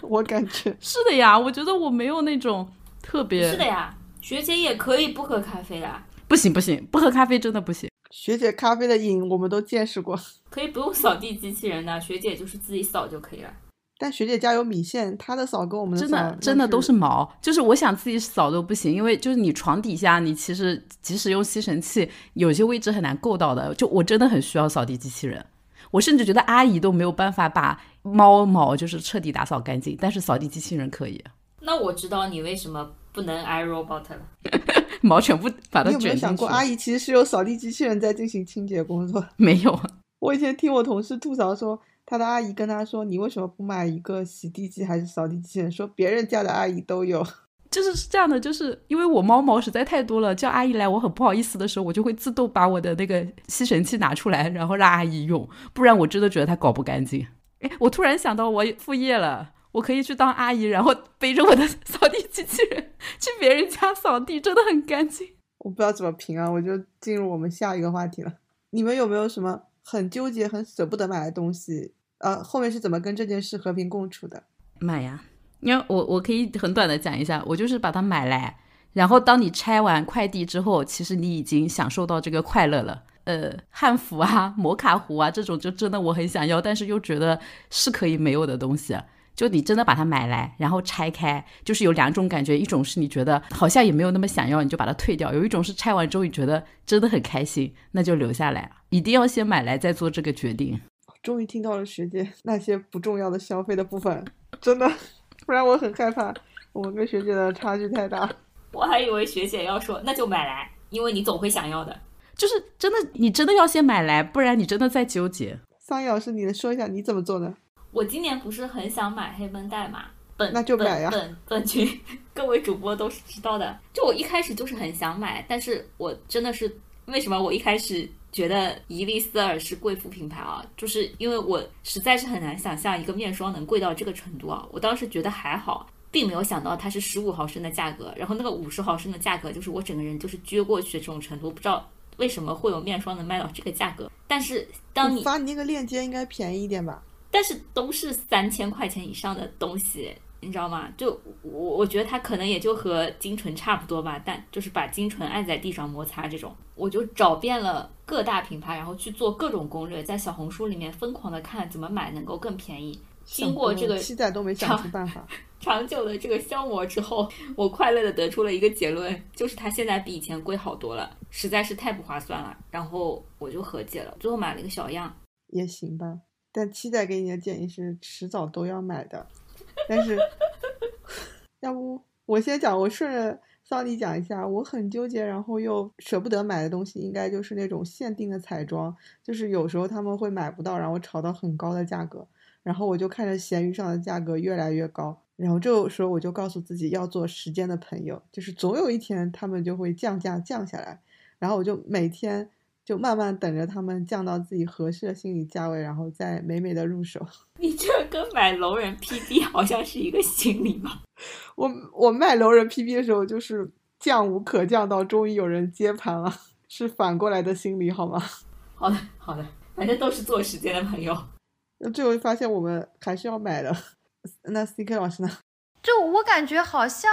我感觉是的呀。我觉得我没有那种特别是的呀。学姐也可以不喝咖啡的，不行不行，不喝咖啡真的不行。学姐咖啡的瘾我们都见识过，可以不用扫地机器人的，学姐就是自己扫就可以了。但学姐家有米线，她的扫跟我们的真的真的都是毛，就是我想自己扫都不行，因为就是你床底下，你其实即使用吸尘器，有些位置很难够到的。就我真的很需要扫地机器人，我甚至觉得阿姨都没有办法把猫毛就是彻底打扫干净，但是扫地机器人可以。那我知道你为什么不能 iRobot 了。毛全部把它卷进去。你有没有想过，阿姨其实是有扫地机器人在进行清洁工作？没有。我以前听我同事吐槽说，他的阿姨跟他说：“你为什么不买一个洗地机还是扫地机器人？”说别人家的阿姨都有。就是是这样的，就是因为我猫毛实在太多了，叫阿姨来我很不好意思的时候，我就会自动把我的那个吸尘器拿出来，然后让阿姨用，不然我真的觉得它搞不干净。哎，我突然想到我副业了。我可以去当阿姨，然后背着我的 扫地机器人去别人家扫地，真的很干净。我不知道怎么评啊，我就进入我们下一个话题了。你们有没有什么很纠结、很舍不得买的东西？呃，后面是怎么跟这件事和平共处的？买呀，因为我我可以很短的讲一下，我就是把它买来，然后当你拆完快递之后，其实你已经享受到这个快乐了。呃，汉服啊、摩卡壶啊这种，就真的我很想要，但是又觉得是可以没有的东西。就你真的把它买来，然后拆开，就是有两种感觉，一种是你觉得好像也没有那么想要，你就把它退掉；有一种是拆完之后你觉得真的很开心，那就留下来。一定要先买来再做这个决定。终于听到了学姐那些不重要的消费的部分，真的，不然我很害怕我们跟学姐的差距太大。我还以为学姐要说那就买来，因为你总会想要的。就是真的，你真的要先买来，不然你真的在纠结。桑叶老师，你能说一下你怎么做的？我今年不是很想买黑绷带嘛？本那就买呀。本本群 各位主播都是知道的。就我一开始就是很想买，但是我真的是为什么我一开始觉得伊丽丝尔是贵妇品牌啊？就是因为我实在是很难想象一个面霜能贵到这个程度啊！我当时觉得还好，并没有想到它是十五毫升的价格，然后那个五十毫升的价格就是我整个人就是撅过去的这种程度，不知道为什么会有面霜能卖到这个价格。但是当你发你那个链接应该便宜一点吧？但是都是三千块钱以上的东西，你知道吗？就我我觉得它可能也就和精纯差不多吧，但就是把精纯按在地上摩擦这种，我就找遍了各大品牌，然后去做各种攻略，在小红书里面疯狂的看怎么买能够更便宜。经过这个期待都没想出办法，长久的这个消磨之后，我快乐的得出了一个结论，就是它现在比以前贵好多了，实在是太不划算了。然后我就和解了，最后买了一个小样，也行吧。但期待给你的建议是，迟早都要买的。但是，要不我先讲，我顺着桑尼讲一下，我很纠结，然后又舍不得买的东西，应该就是那种限定的彩妆，就是有时候他们会买不到，然后炒到很高的价格。然后我就看着闲鱼上的价格越来越高，然后这个时候我就告诉自己要做时间的朋友，就是总有一天他们就会降价降下来，然后我就每天就慢慢等着他们降到自己合适的心理价位，然后再美美的入手。你这跟买楼人 PB 好像是一个心理吗？我我卖楼人 PB 的时候就是降无可降，到终于有人接盘了，是反过来的心理好吗？好的好的，反正都是做时间的朋友。那最后发现我们还是要买的，那 C K 老师呢？就我感觉好像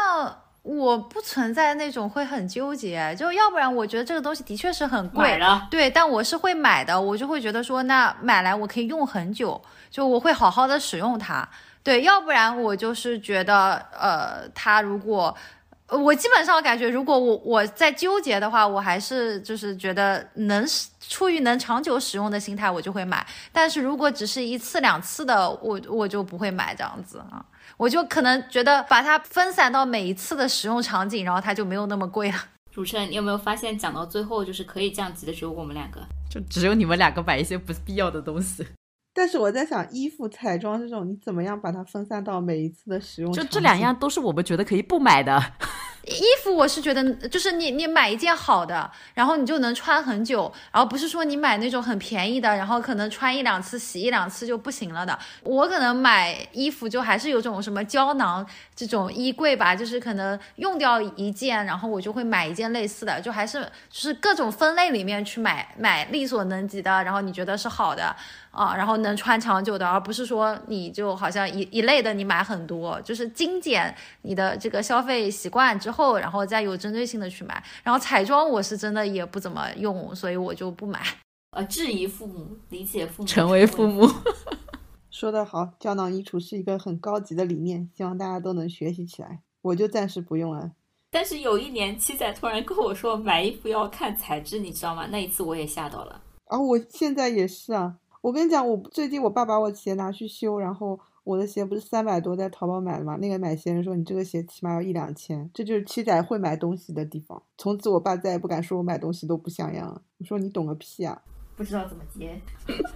我不存在那种会很纠结，就要不然我觉得这个东西的确是很贵，对，但我是会买的，我就会觉得说那买来我可以用很久，就我会好好的使用它，对，要不然我就是觉得呃，它如果。我基本上感觉，如果我我在纠结的话，我还是就是觉得能出于能长久使用的心态，我就会买。但是如果只是一次两次的，我我就不会买这样子啊。我就可能觉得把它分散到每一次的使用场景，然后它就没有那么贵了。主持人，你有没有发现讲到最后就是可以降级的只有我们两个，就只有你们两个买一些不必要的东西。但是我在想，衣服、彩妆这种，你怎么样把它分散到每一次的使用？就这两样都是我们觉得可以不买的。衣服我是觉得，就是你你买一件好的，然后你就能穿很久，然后不是说你买那种很便宜的，然后可能穿一两次、洗一两次就不行了的。我可能买衣服就还是有种什么胶囊这种衣柜吧，就是可能用掉一件，然后我就会买一件类似的，就还是就是各种分类里面去买买力所能及的，然后你觉得是好的。啊，然后能穿长久的，而不是说你就好像一一类的你买很多，就是精简你的这个消费习惯之后，然后再有针对性的去买。然后彩妆我是真的也不怎么用，所以我就不买。呃，质疑父母，理解父母，成为父母，说得好，胶囊衣橱是一个很高级的理念，希望大家都能学习起来。我就暂时不用了。但是有一年七仔突然跟我说买衣服要看材质，你知道吗？那一次我也吓到了。啊，我现在也是啊。我跟你讲，我最近我爸把我鞋拿去修，然后我的鞋不是三百多在淘宝买的嘛？那个买鞋人说你这个鞋起码要一两千，这就是七仔会买东西的地方。从此我爸再也不敢说我买东西都不像样了。我说你懂个屁啊！不知道怎么接，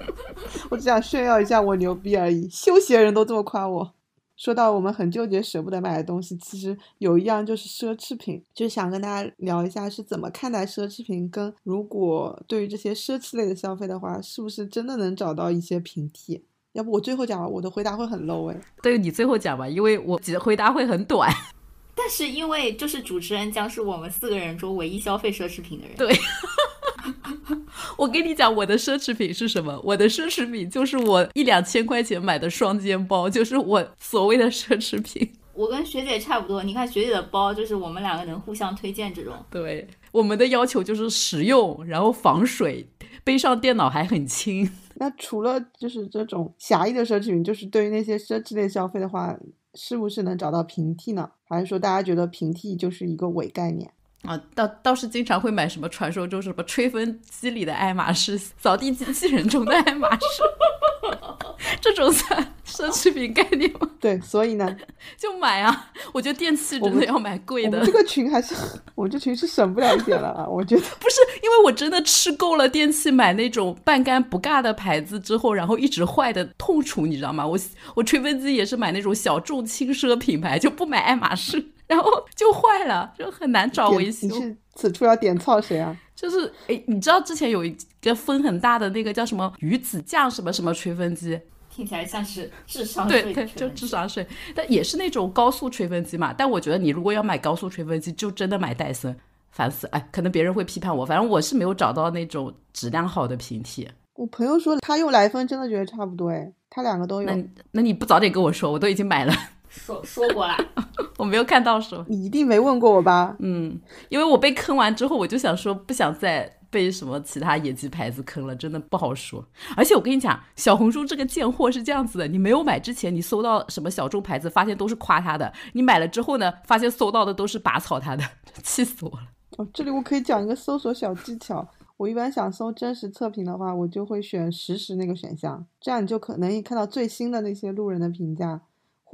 我只想炫耀一下我牛逼而已。修鞋人都这么夸我。说到我们很纠结舍不得买的东西，其实有一样就是奢侈品，就想跟大家聊一下是怎么看待奢侈品，跟如果对于这些奢侈类的消费的话，是不是真的能找到一些平替？要不我最后讲吧，我的回答会很 low 哎。对，你最后讲吧，因为我的回答会很短。但是因为就是主持人将是我们四个人中唯一消费奢侈品的人。对。我跟你讲，我的奢侈品是什么？我的奢侈品就是我一两千块钱买的双肩包，就是我所谓的奢侈品。我跟学姐差不多，你看学姐的包，就是我们两个能互相推荐这种。对，我们的要求就是实用，然后防水，背上电脑还很轻。那除了就是这种狭义的奢侈品，就是对于那些奢侈类消费的话，是不是能找到平替呢？还是说大家觉得平替就是一个伪概念？啊，倒倒是经常会买什么传说中什么吹风机里的爱马仕，扫地机器人中的爱马仕，这种算奢侈品概念吗？对，所以呢，就买啊！我觉得电器真的要买贵的。这个群还是，我这群是省不了一点了啊！我觉得不是，因为我真的吃够了电器买那种半干不尬的牌子之后，然后一直坏的痛楚，你知道吗？我我吹风机也是买那种小众轻奢品牌，就不买爱马仕。然后就坏了，就很难找维修。你是此处要点操谁啊？就是哎，你知道之前有一个风很大的那个叫什么鱼子酱什么什么吹风机，听起来像是智商税。对对，就智商税，但也是那种高速吹风机嘛。但我觉得你如果要买高速吹风机，就真的买戴森，烦死！哎，可能别人会批判我，反正我是没有找到那种质量好的平替。我朋友说他用来风真的觉得差不多哎，他两个都有。那那你不早点跟我说，我都已经买了。说 说过啦，我没有看到说。你一定没问过我吧？嗯，因为我被坑完之后，我就想说不想再被什么其他野鸡牌子坑了，真的不好说。而且我跟你讲，小红书这个贱货是这样子的：你没有买之前，你搜到什么小众牌子，发现都是夸他的；你买了之后呢，发现搜到的都是拔草他的，气死我了。哦，这里我可以讲一个搜索小技巧。我一般想搜真实测评的话，我就会选实时那个选项，这样你就可能看到最新的那些路人的评价，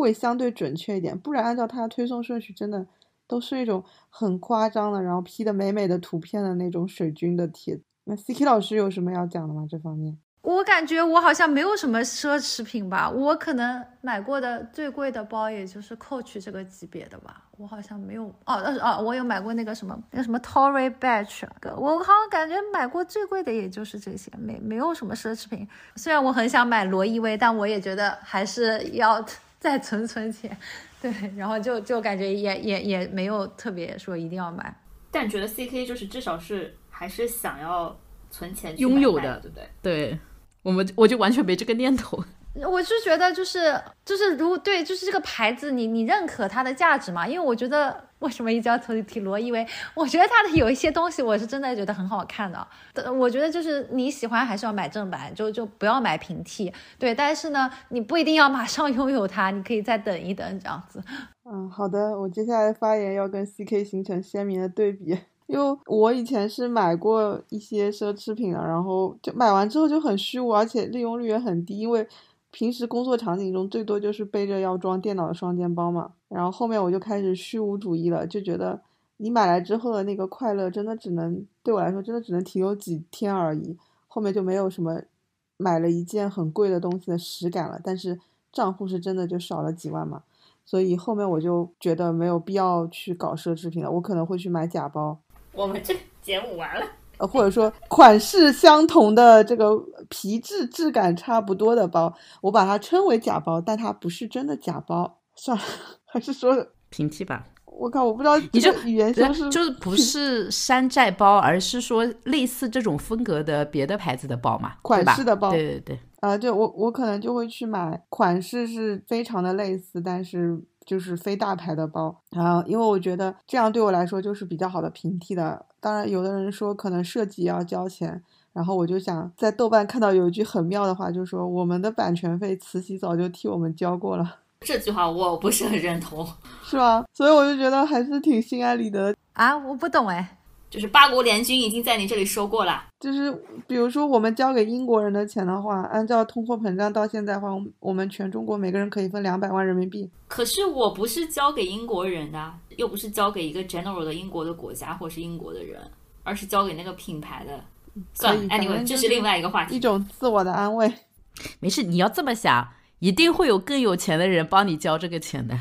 会相对准确一点。不然按照他的推送顺序，真的都是那种很夸张的，然后 P 的美美的图片的那种水军的帖子。那 CK 老师有什么要讲的吗？这方面？我感觉我好像没有什么奢侈品吧，我可能买过的最贵的包也就是 Coach 这个级别的吧，我好像没有哦哦，我有买过那个什么那个什么 Tory Burch，我好像感觉买过最贵的也就是这些，没没有什么奢侈品。虽然我很想买罗意威，但我也觉得还是要再存存钱，对，然后就就感觉也也也没有特别说一定要买，但觉得 CK 就是至少是还是想要存钱拥有的，对不对？对。我们我就完全没这个念头，我是觉得就是就是如对就是这个牌子你你认可它的价值嘛？因为我觉得为什么一交头提罗意威，我觉得它的有一些东西我是真的觉得很好看的。我觉得就是你喜欢还是要买正版，就就不要买平替。对，但是呢，你不一定要马上拥有它，你可以再等一等这样子。嗯，好的，我接下来发言要跟 CK 形成鲜明的对比。因为我以前是买过一些奢侈品的，然后就买完之后就很虚无，而且利用率也很低。因为平时工作场景中最多就是背着要装电脑的双肩包嘛。然后后面我就开始虚无主义了，就觉得你买来之后的那个快乐，真的只能对我来说，真的只能停留几天而已。后面就没有什么买了一件很贵的东西的实感了。但是账户是真的就少了几万嘛，所以后面我就觉得没有必要去搞奢侈品了。我可能会去买假包。我们这节目完了，或者说款式相同的这个皮质质感差不多的包，我把它称为假包，但它不是真的假包。算了，还是说平替吧。我靠，我不知道你这语言修饰就是不是山寨包，而是说类似这种风格的别的牌子的包嘛，款式的包。对对对。啊，就我我可能就会去买款式是非常的类似，但是。就是非大牌的包，然后因为我觉得这样对我来说就是比较好的平替的。当然，有的人说可能设计要交钱，然后我就想在豆瓣看到有一句很妙的话，就是说我们的版权费慈禧早就替我们交过了。这句话我不是很认同，是吧？所以我就觉得还是挺心安理得啊。我不懂哎。就是八国联军已经在你这里收过了。就是比如说，我们交给英国人的钱的话，按照通货膨胀到现在的话，我们全中国每个人可以分两百万人民币。可是我不是交给英国人的，又不是交给一个 general 的英国的国家或是英国的人，而是交给那个品牌的。算了，anyway，这是另外一个话题。一种自我的安慰。没事，你要这么想，一定会有更有钱的人帮你交这个钱的。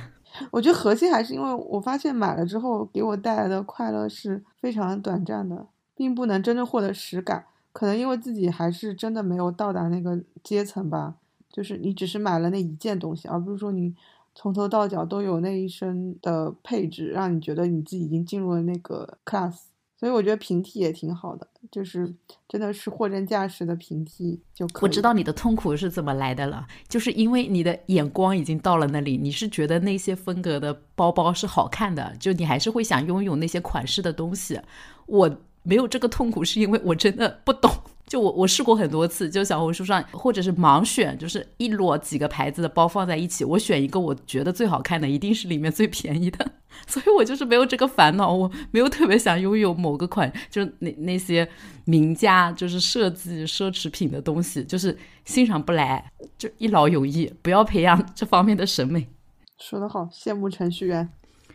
我觉得核心还是因为我发现买了之后给我带来的快乐是非常短暂的，并不能真正获得实感。可能因为自己还是真的没有到达那个阶层吧。就是你只是买了那一件东西，而不是说你从头到脚都有那一身的配置，让你觉得你自己已经进入了那个 class。所以我觉得平替也挺好的，就是真的是货真价实的平替就可以。我知道你的痛苦是怎么来的了，就是因为你的眼光已经到了那里，你是觉得那些风格的包包是好看的，就你还是会想拥有那些款式的东西。我没有这个痛苦，是因为我真的不懂。就我我试过很多次，就小红书上或者是盲选，就是一摞几个牌子的包放在一起，我选一个我觉得最好看的，一定是里面最便宜的。所以我就是没有这个烦恼，我没有特别想拥有某个款，就是那那些名家就是设计奢侈品的东西，就是欣赏不来，就一劳永逸，不要培养这方面的审美。说得好，羡慕程序员，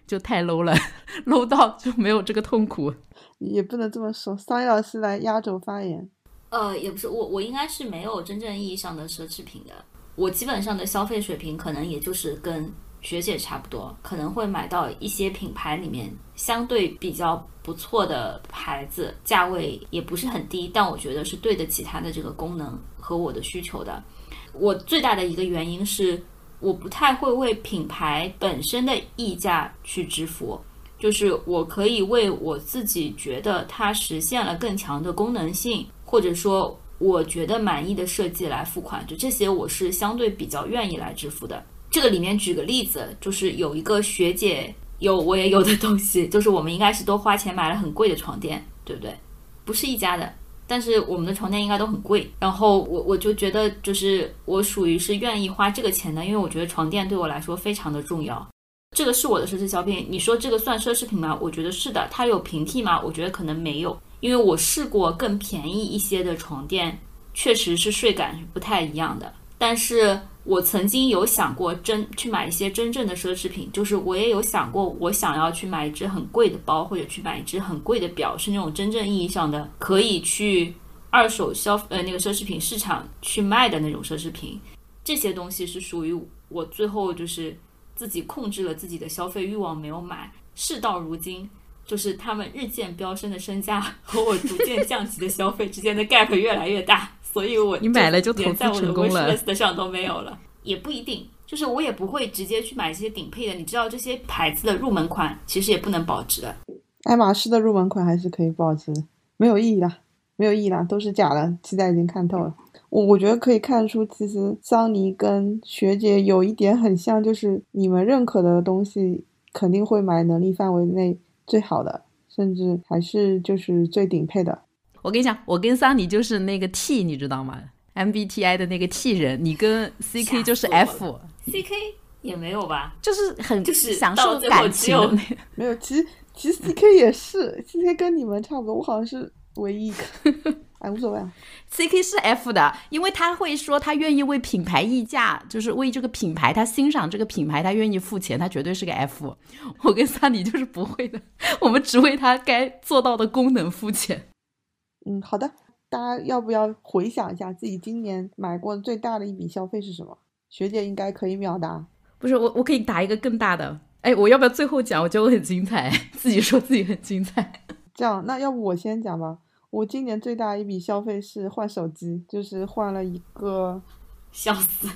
就太 low 了，low 到就没有这个痛苦。也不能这么说，桑叶老师来压轴发言。呃，也不是我，我应该是没有真正意义上的奢侈品的。我基本上的消费水平可能也就是跟学姐差不多，可能会买到一些品牌里面相对比较不错的牌子，价位也不是很低，但我觉得是对得起它的这个功能和我的需求的。我最大的一个原因是，我不太会为品牌本身的溢价去支付，就是我可以为我自己觉得它实现了更强的功能性。或者说，我觉得满意的设计来付款，就这些我是相对比较愿意来支付的。这个里面举个例子，就是有一个学姐有我也有的东西，就是我们应该是都花钱买了很贵的床垫，对不对？不是一家的，但是我们的床垫应该都很贵。然后我我就觉得，就是我属于是愿意花这个钱的，因为我觉得床垫对我来说非常的重要。这个是我的奢侈消费，你说这个算奢侈品吗？我觉得是的。它有平替吗？我觉得可能没有，因为我试过更便宜一些的床垫，确实是睡感是不太一样的。但是我曾经有想过真去买一些真正的奢侈品，就是我也有想过，我想要去买一只很贵的包，或者去买一只很贵的表，是那种真正意义上的可以去二手消呃那个奢侈品市场去卖的那种奢侈品。这些东西是属于我最后就是自己控制了自己的消费欲望，没有买。事到如今，就是他们日渐飙升的身价 和我逐渐降级的消费之间的 gap 越来越大。所以我你买了就投资连在我的成功了 wish list 上都没有了，也不一定。就是我也不会直接去买这些顶配的，你知道这些牌子的入门款其实也不能保值的。爱马仕的入门款还是可以保值，没有意义啦，没有意义啦，都是假的。期待已经看透了。我我觉得可以看出，其实桑尼跟学姐有一点很像，就是你们认可的东西肯定会买能力范围内最好的，甚至还是就是最顶配的。我跟你讲，我跟桑尼就是那个 T，你知道吗？MBTI 的那个 T 人，你跟 CK 就是吓死我 F，了 CK 也没有吧？就是很就是享受感情的那个。没有，其实其实 CK 也是，CK 跟你们差不多，我好像是唯一一个，哎，无所谓啊。CK 是 F 的，因为他会说他愿意为品牌溢价，就是为这个品牌，他欣赏这个品牌，他愿意付钱，他绝对是个 F。我跟萨尼就是不会的，我们只为他该做到的功能付钱。嗯，好的，大家要不要回想一下自己今年买过最大的一笔消费是什么？学姐应该可以秒答。不是我，我可以打一个更大的。哎，我要不要最后讲？我觉得我很精彩，自己说自己很精彩。这样，那要不我先讲吧。我今年最大一笔消费是换手机，就是换了一个，笑死，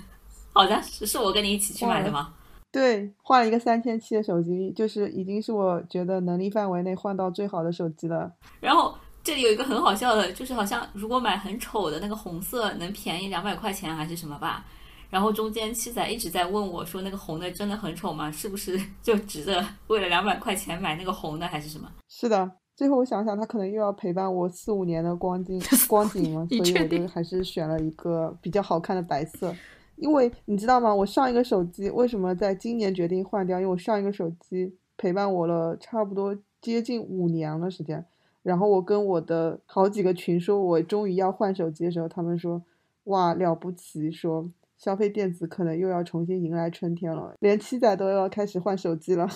好像是是我跟你一起去买的吗？对，换了一个三千七的手机，就是已经是我觉得能力范围内换到最好的手机了。然后这里有一个很好笑的，就是好像如果买很丑的那个红色，能便宜两百块钱还是什么吧。然后中间七仔一直在问我说，那个红的真的很丑吗？是不是 就值得为了两百块钱买那个红的还是什么？是的，最后我想想，他可能又要陪伴我四五年的光 景光景了，所以我就还是选了一个比较好看的白色。因为你知道吗？我上一个手机为什么在今年决定换掉？因为我上一个手机陪伴我了差不多接近五年的时间。然后我跟我的好几个群说，我终于要换手机的时候，他们说：“哇，了不起！”说消费电子可能又要重新迎来春天了，连七仔都要开始换手机了。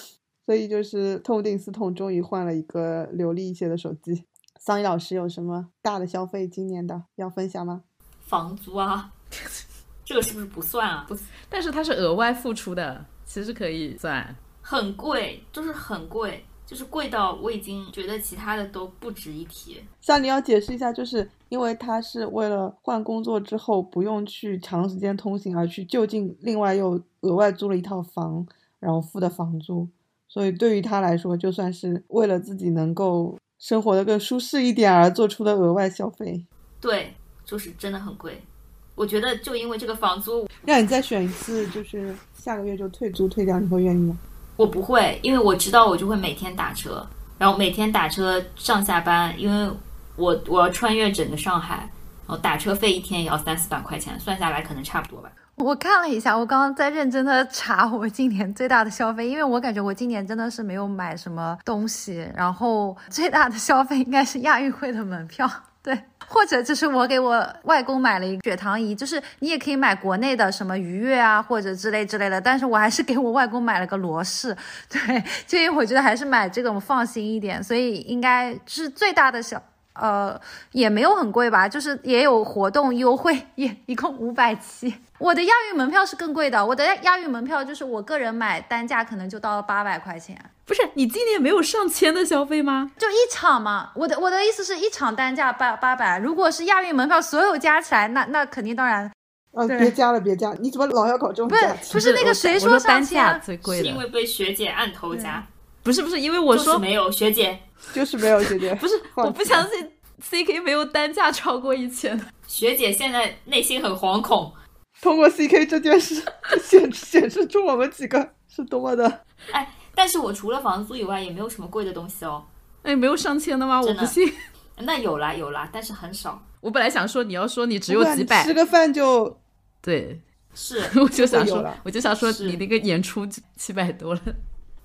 所以就是痛定思痛，终于换了一个流利一些的手机。桑尼老师有什么大的消费今年的要分享吗？房租啊，这个是不是不算啊？不但是它是额外付出的，其实可以算。很贵，就是很贵，就是贵到我已经觉得其他的都不值一提。像你要解释一下，就是因为他是为了换工作之后不用去长时间通行，而去就近另外又额外租了一套房，然后付的房租，所以对于他来说，就算是为了自己能够生活的更舒适一点而做出的额外消费。对，就是真的很贵。我觉得就因为这个房租，让你再选一次，就是下个月就退租退掉，你会愿意吗？我不会，因为我知道我就会每天打车，然后每天打车上下班，因为我我要穿越整个上海，然后打车费一天也要三四百块钱，算下来可能差不多吧。我看了一下，我刚刚在认真的查我今年最大的消费，因为我感觉我今年真的是没有买什么东西，然后最大的消费应该是亚运会的门票，对，或者就是我给我外公买了一个血糖仪，就是你也可以买国内的什么愉悦啊或者之类之类的，但是我还是给我外公买了个罗氏，对，就因为我觉得还是买这个我放心一点，所以应该是最大的小。呃，也没有很贵吧，就是也有活动优惠，也一共五百七。我的亚运门票是更贵的，我的亚运门票就是我个人买单价可能就到了八百块钱，不是你今年没有上千的消费吗？就一场嘛。我的我的意思是一场单价八八百，如果是亚运门票所有加起来，那那肯定当然啊，别加了，别加！你怎么老要搞这种不是？不是那个谁说上千单价最贵的是因？为被学姐按头加，不是不是，因为我说就是没有学姐，就是没有学姐，不是，我不相信 CK 没有单价超过一千的。学姐现在内心很惶恐。通过 CK 这件事显显示出我们几个是多么的。哎，但是我除了房租以外，也没有什么贵的东西哦。哎，没有上千的吗？我不信。那有啦有啦，但是很少。我本来想说你要说你只有几百吃，个饭就对，是 我就想说，我就想说你那个演出七百多了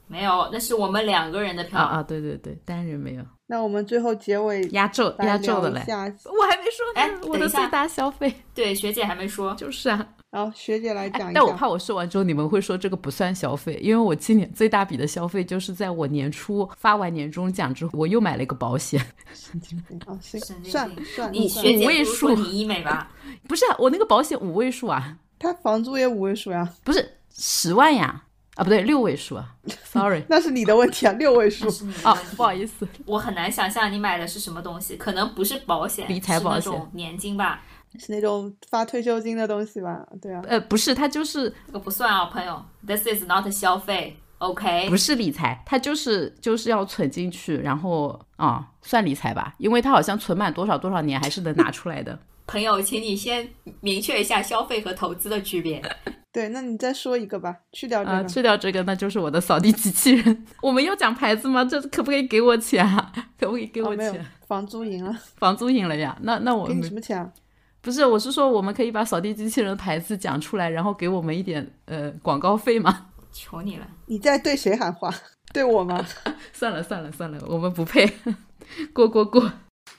没有，那是我们两个人的票。啊啊！对对对，单人没有那我们最后结尾压轴压轴的嘞。聊一下，我还没说呢，哎我等一下的最大消费对，学姐还没说。就是啊，然后学姐来讲一但我。怕我说完之后你们会说这个不算消费，因为我今年最大笔的消费就是在我年初发完年终奖之后，我又买了一个保险。神经病啊！行神，经算病算算你学姐五位数你医美吧？不是、啊、我那个保险五位数啊，他房租也五位数呀，不是十万呀，啊不对六位数啊，sorry 那是你的问题啊，六位数啊不好意思，我很难想象你买的是什么东西，可能不是保险，理财保险是那种年金吧？是那种发退休金的东西吧？对啊，呃不是，它就是这个不算啊，朋友。This is not 消费，OK？不是理财，它就是就是要存进去，然后啊、算理财吧，因为它好像存满多少多少年还是能拿出来的。朋友，请你先明确一下消费和投资的区别。对，那你再说一个吧，去掉这啊，个。去掉这个，那就是我的扫地机器人。我们要讲牌子吗？这可不可以给我钱啊？可不可以给我哦，没有钱？，房租赢了，房租赢了呀？那那我给你什么钱啊？不是，我是说我们可以把扫地机器人的牌子讲出来，然后给我们一点呃广告费吗？求你了，你在对谁喊话？对我吗？算了算了算了，我们不配，过过过。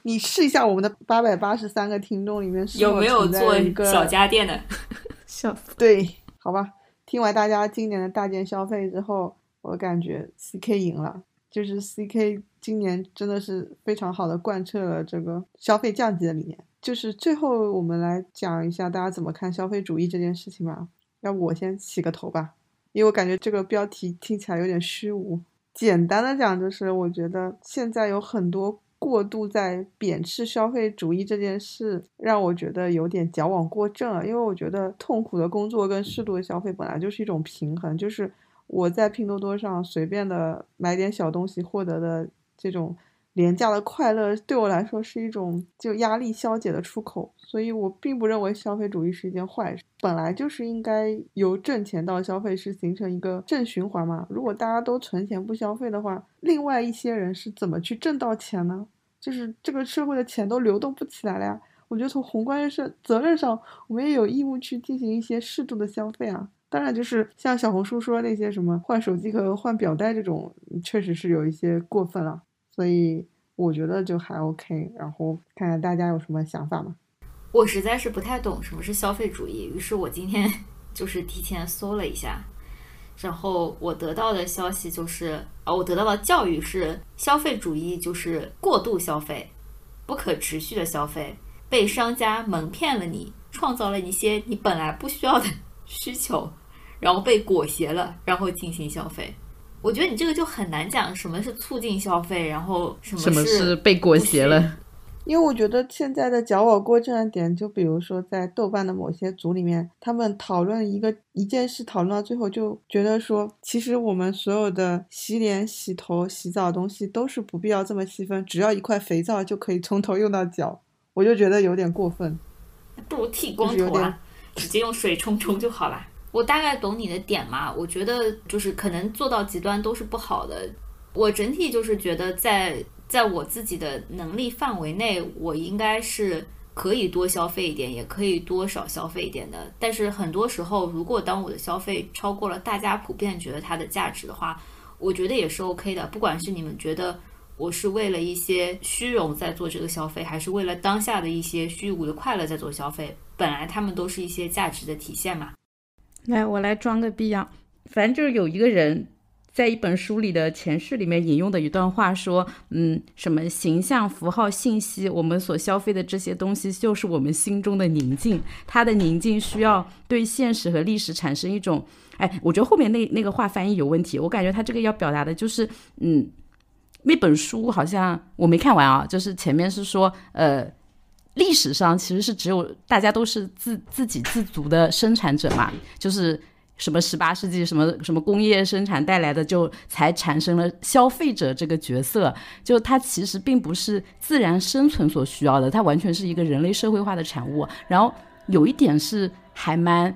你试一下我们的八百八十三个听众里面是有没有做一个小家电的？笑死！对，好吧。听完大家今年的大件消费之后，我感觉 CK 赢了，就是 CK 今年真的是非常好的贯彻了这个消费降级的理念。就是最后我们来讲一下大家怎么看消费主义这件事情吧。要不我先起个头吧，因为我感觉这个标题听起来有点虚无。简单的讲，就是我觉得现在有很多过度在贬斥消费主义这件事，让我觉得有点矫枉过正啊。因为我觉得痛苦的工作跟适度的消费本来就是一种平衡，就是我在拼多多上随便的买点小东西获得的这种廉价的快乐，对我来说是一种就压力消解的出口。所以我并不认为消费主义是一件坏事，本来就是应该由挣钱到消费是形成一个正循环嘛。如果大家都存钱不消费的话，另外一些人是怎么去挣到钱呢？就是这个社会的钱都流动不起来了呀。我觉得从宏观是责任上，我们也有义务去进行一些适度的消费啊。当然，就是像小红书说那些什么换手机壳换表带这种，确实是有一些过分了。所以我觉得就还 OK。然后看看大家有什么想法嘛。我实在是不太懂什么是消费主义，于是我今天 就是提前搜了一下，然后我得到的消息就是，啊，我得到的教育是，消费主义就是过度消费，不可持续的消费，被商家蒙骗了你，创造了一些你本来不需要的 需求，然后被裹挟了，然后进行消费。我觉得你这个就很难讲什么是促进消费，然后什么什么是是被裹挟了？因为我觉得现在的矫枉过正的点，就比如说在豆瓣的某些组里面，他们讨论一个一件事，讨论到最后就觉得说，其实我们所有的洗脸、洗头、洗澡的东西都是不必要这么细分，只要一块肥皂就可以从头用到脚，我就觉得有点过分。不如剃光头啊，直接用水冲冲就好了。我大概懂你的点嘛，我觉得就是可能做到极端都是不好的。我整体就是觉得在在我自己的能力范围内，我应该是可以多消费一点，也可以多少消费一点的。但是很多时候，如果当我的消费超过了大家普遍觉得它的价值的话，我觉得也是 OK 的。不管是你们觉得我是为了一些虚荣在做这个消费，还是为了当下的一些虚无的快乐在做消费，本来他们都是一些价值的体现嘛。来，我来装个逼样。反正就是有一个人在一本书里的前序里面引用的一段话说，嗯，什么形象、符号、信息，我们所消费的这些东西，就是我们心中的宁静。它的宁静需要对现实和历史产生一种，哎，我觉得后面那那个话翻译有问题。我感觉他这个要表达的就是，嗯，那本书好像我没看完啊，就是前面是说，呃。历史上其实是只有大家都是自自给自足的生产者嘛，就是什么十八世纪什么什么工业生产带来的，就才产生了消费者这个角色。就它其实并不是自然生存所需要的，它完全是一个人类社会化的产物。然后有一点是还蛮。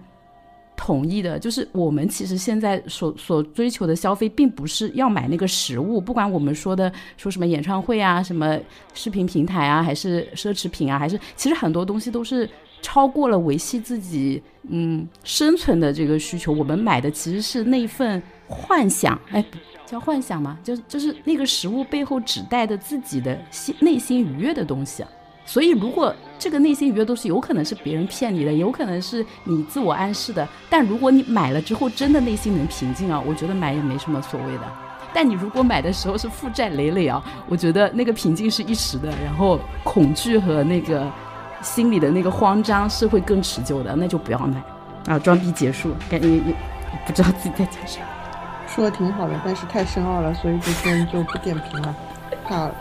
同意的，就是我们其实现在所所追求的消费，并不是要买那个实物，不管我们说的说什么演唱会啊，什么视频平台啊，还是奢侈品啊，还是其实很多东西都是超过了维系自己嗯生存的这个需求。我们买的其实是那份幻想，哎，叫幻想吗？就就是那个实物背后指代的自己的心内心愉悦的东西。所以，如果这个内心愉悦都是有可能是别人骗你的，有可能是你自我暗示的。但如果你买了之后真的内心能平静啊，我觉得买也没什么所谓的。但你如果买的时候是负债累累啊，我觉得那个平静是一时的，然后恐惧和那个心里的那个慌张是会更持久的，那就不要买啊！装逼结束，感觉也不知道自己在讲啥。说的挺好的，但是太深奥了，所以今天就不点评了。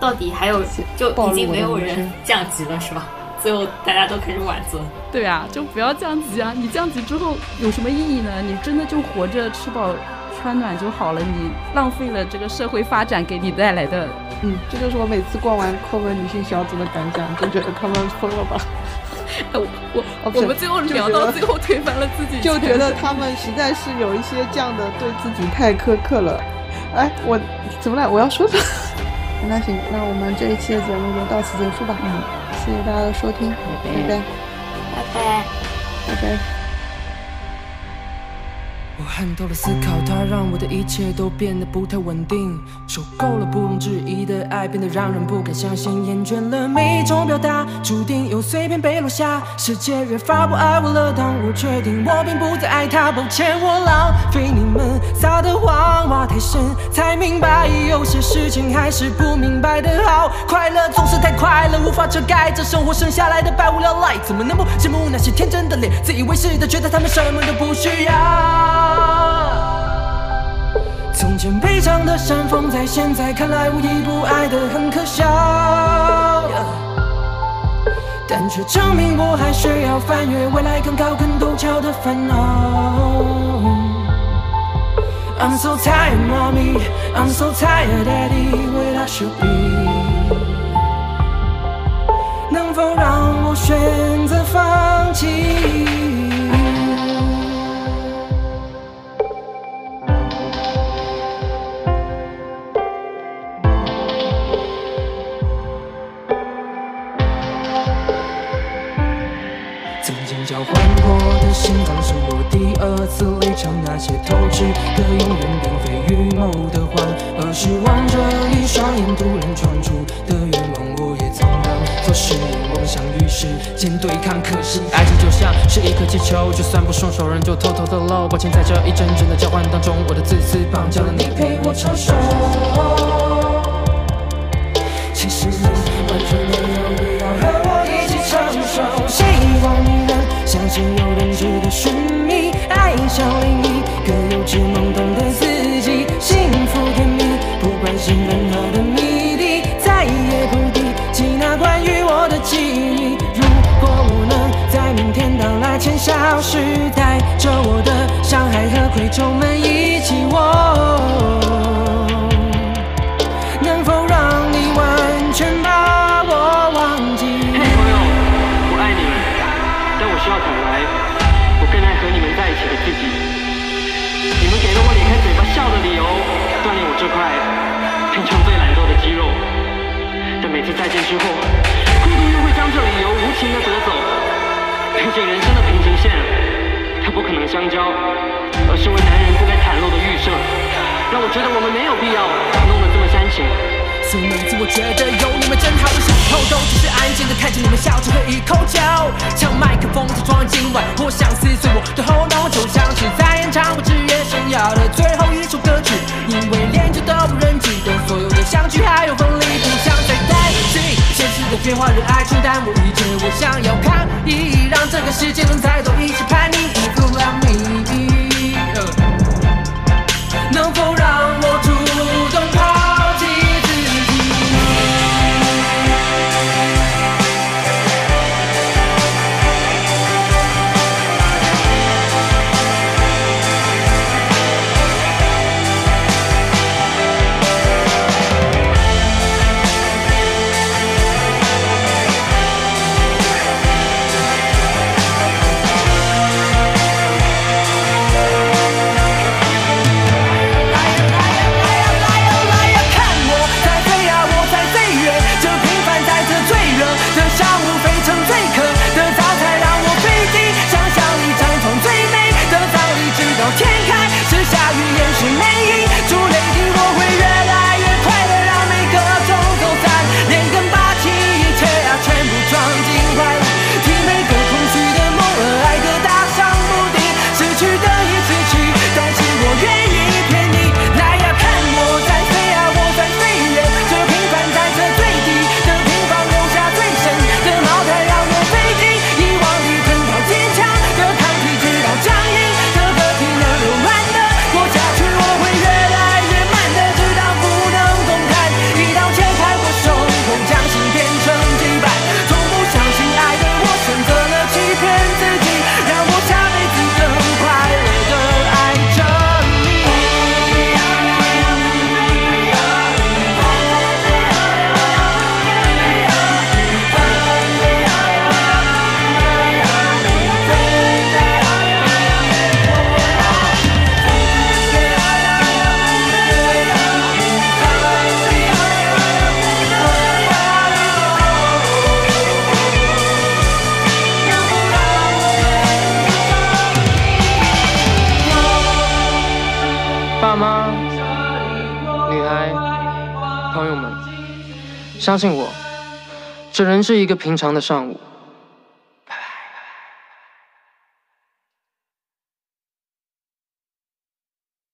到底还有就已经没有人降级了是吧？最后大家都开始挽尊。对啊，就不要降级啊！你降级之后有什么意义呢？你真的就活着吃饱穿暖就好了，你浪费了这个社会发展给你带来的。嗯，这就是我每次逛完课文女性小组的感想，就觉得他们疯了吧？我我我们最后聊到最后推翻了自己，就觉得他们实在是有一些这样的对自己太苛刻了。哎，我怎么来？我要说的。那行，那我们这一期的节目就到此结束吧。嗯，谢谢大家的收听，拜拜，拜拜，拜拜。我恨透了思考，它让我的一切都变得不太稳定。受够了不容置疑的爱，变得让人不敢相信。厌倦了每一种表达，注定又碎片被落下。世界越发不爱我了，当我决定我并不再爱他，抱歉我浪费你们撒的谎话太深，才明白有些事情还是不明白的好。快乐总是太快了，无法遮盖这生活剩下来的百无聊赖。怎么能不羡慕那些天真的脸，自以为是的觉得他们什么都不需要。从前悲伤的山峰，在现在看来无一不爱的很可笑，但却证明我还需要翻越未来更高更陡峭的烦恼。I'm so tired, mommy. I'm so tired, daddy. Where I should be？能否让我选择放弃？曾经交换过的心脏是我第二次离场，那些透支的永远并非预谋的谎，而是望着一双眼突然闯出的愿望。我也曾当做誓言，想与时间对抗，可惜爱情就像是一颗气球，就算不双手人就偷偷的搂。抱歉，在这一阵阵的交换当中，我的自私绑架了你陪我承受。其实你完全没有必要和我一起承受，相信有人。寻觅爱上另一个幼稚懵懂的自己，幸福甜蜜，不关心任何的谜底，再也不提起那关于我的记忆。如果我能在明天到来前消失，带着我的伤害和愧疚们一起我能否让你完全。需要坦白，我更爱和你们在一起的自己。你们给了我咧开嘴巴笑的理由，锻炼我这块拼成最懒惰的肌肉，但每次再见之后，孤独又会将这理由无情的夺走。毕竟人生的平行线，它不可能相交，而是为男人不该袒露的预设，让我觉得我们没有必要弄得这么煽情。所以每次我觉得有你们真好的时候，都只是安静的看着你们笑着喝一口酒，将麦克风再装今晚，我想撕碎我的喉咙，就像是在演唱我职业生涯的最后一首歌曲，因为。都不认记得所有的相聚，还有分离，不想再担心现实的变化，让爱承担我一切。我想要抗议，让这个世界能再多一些叛逆。If you love me，能否让我主是一个平常的上午。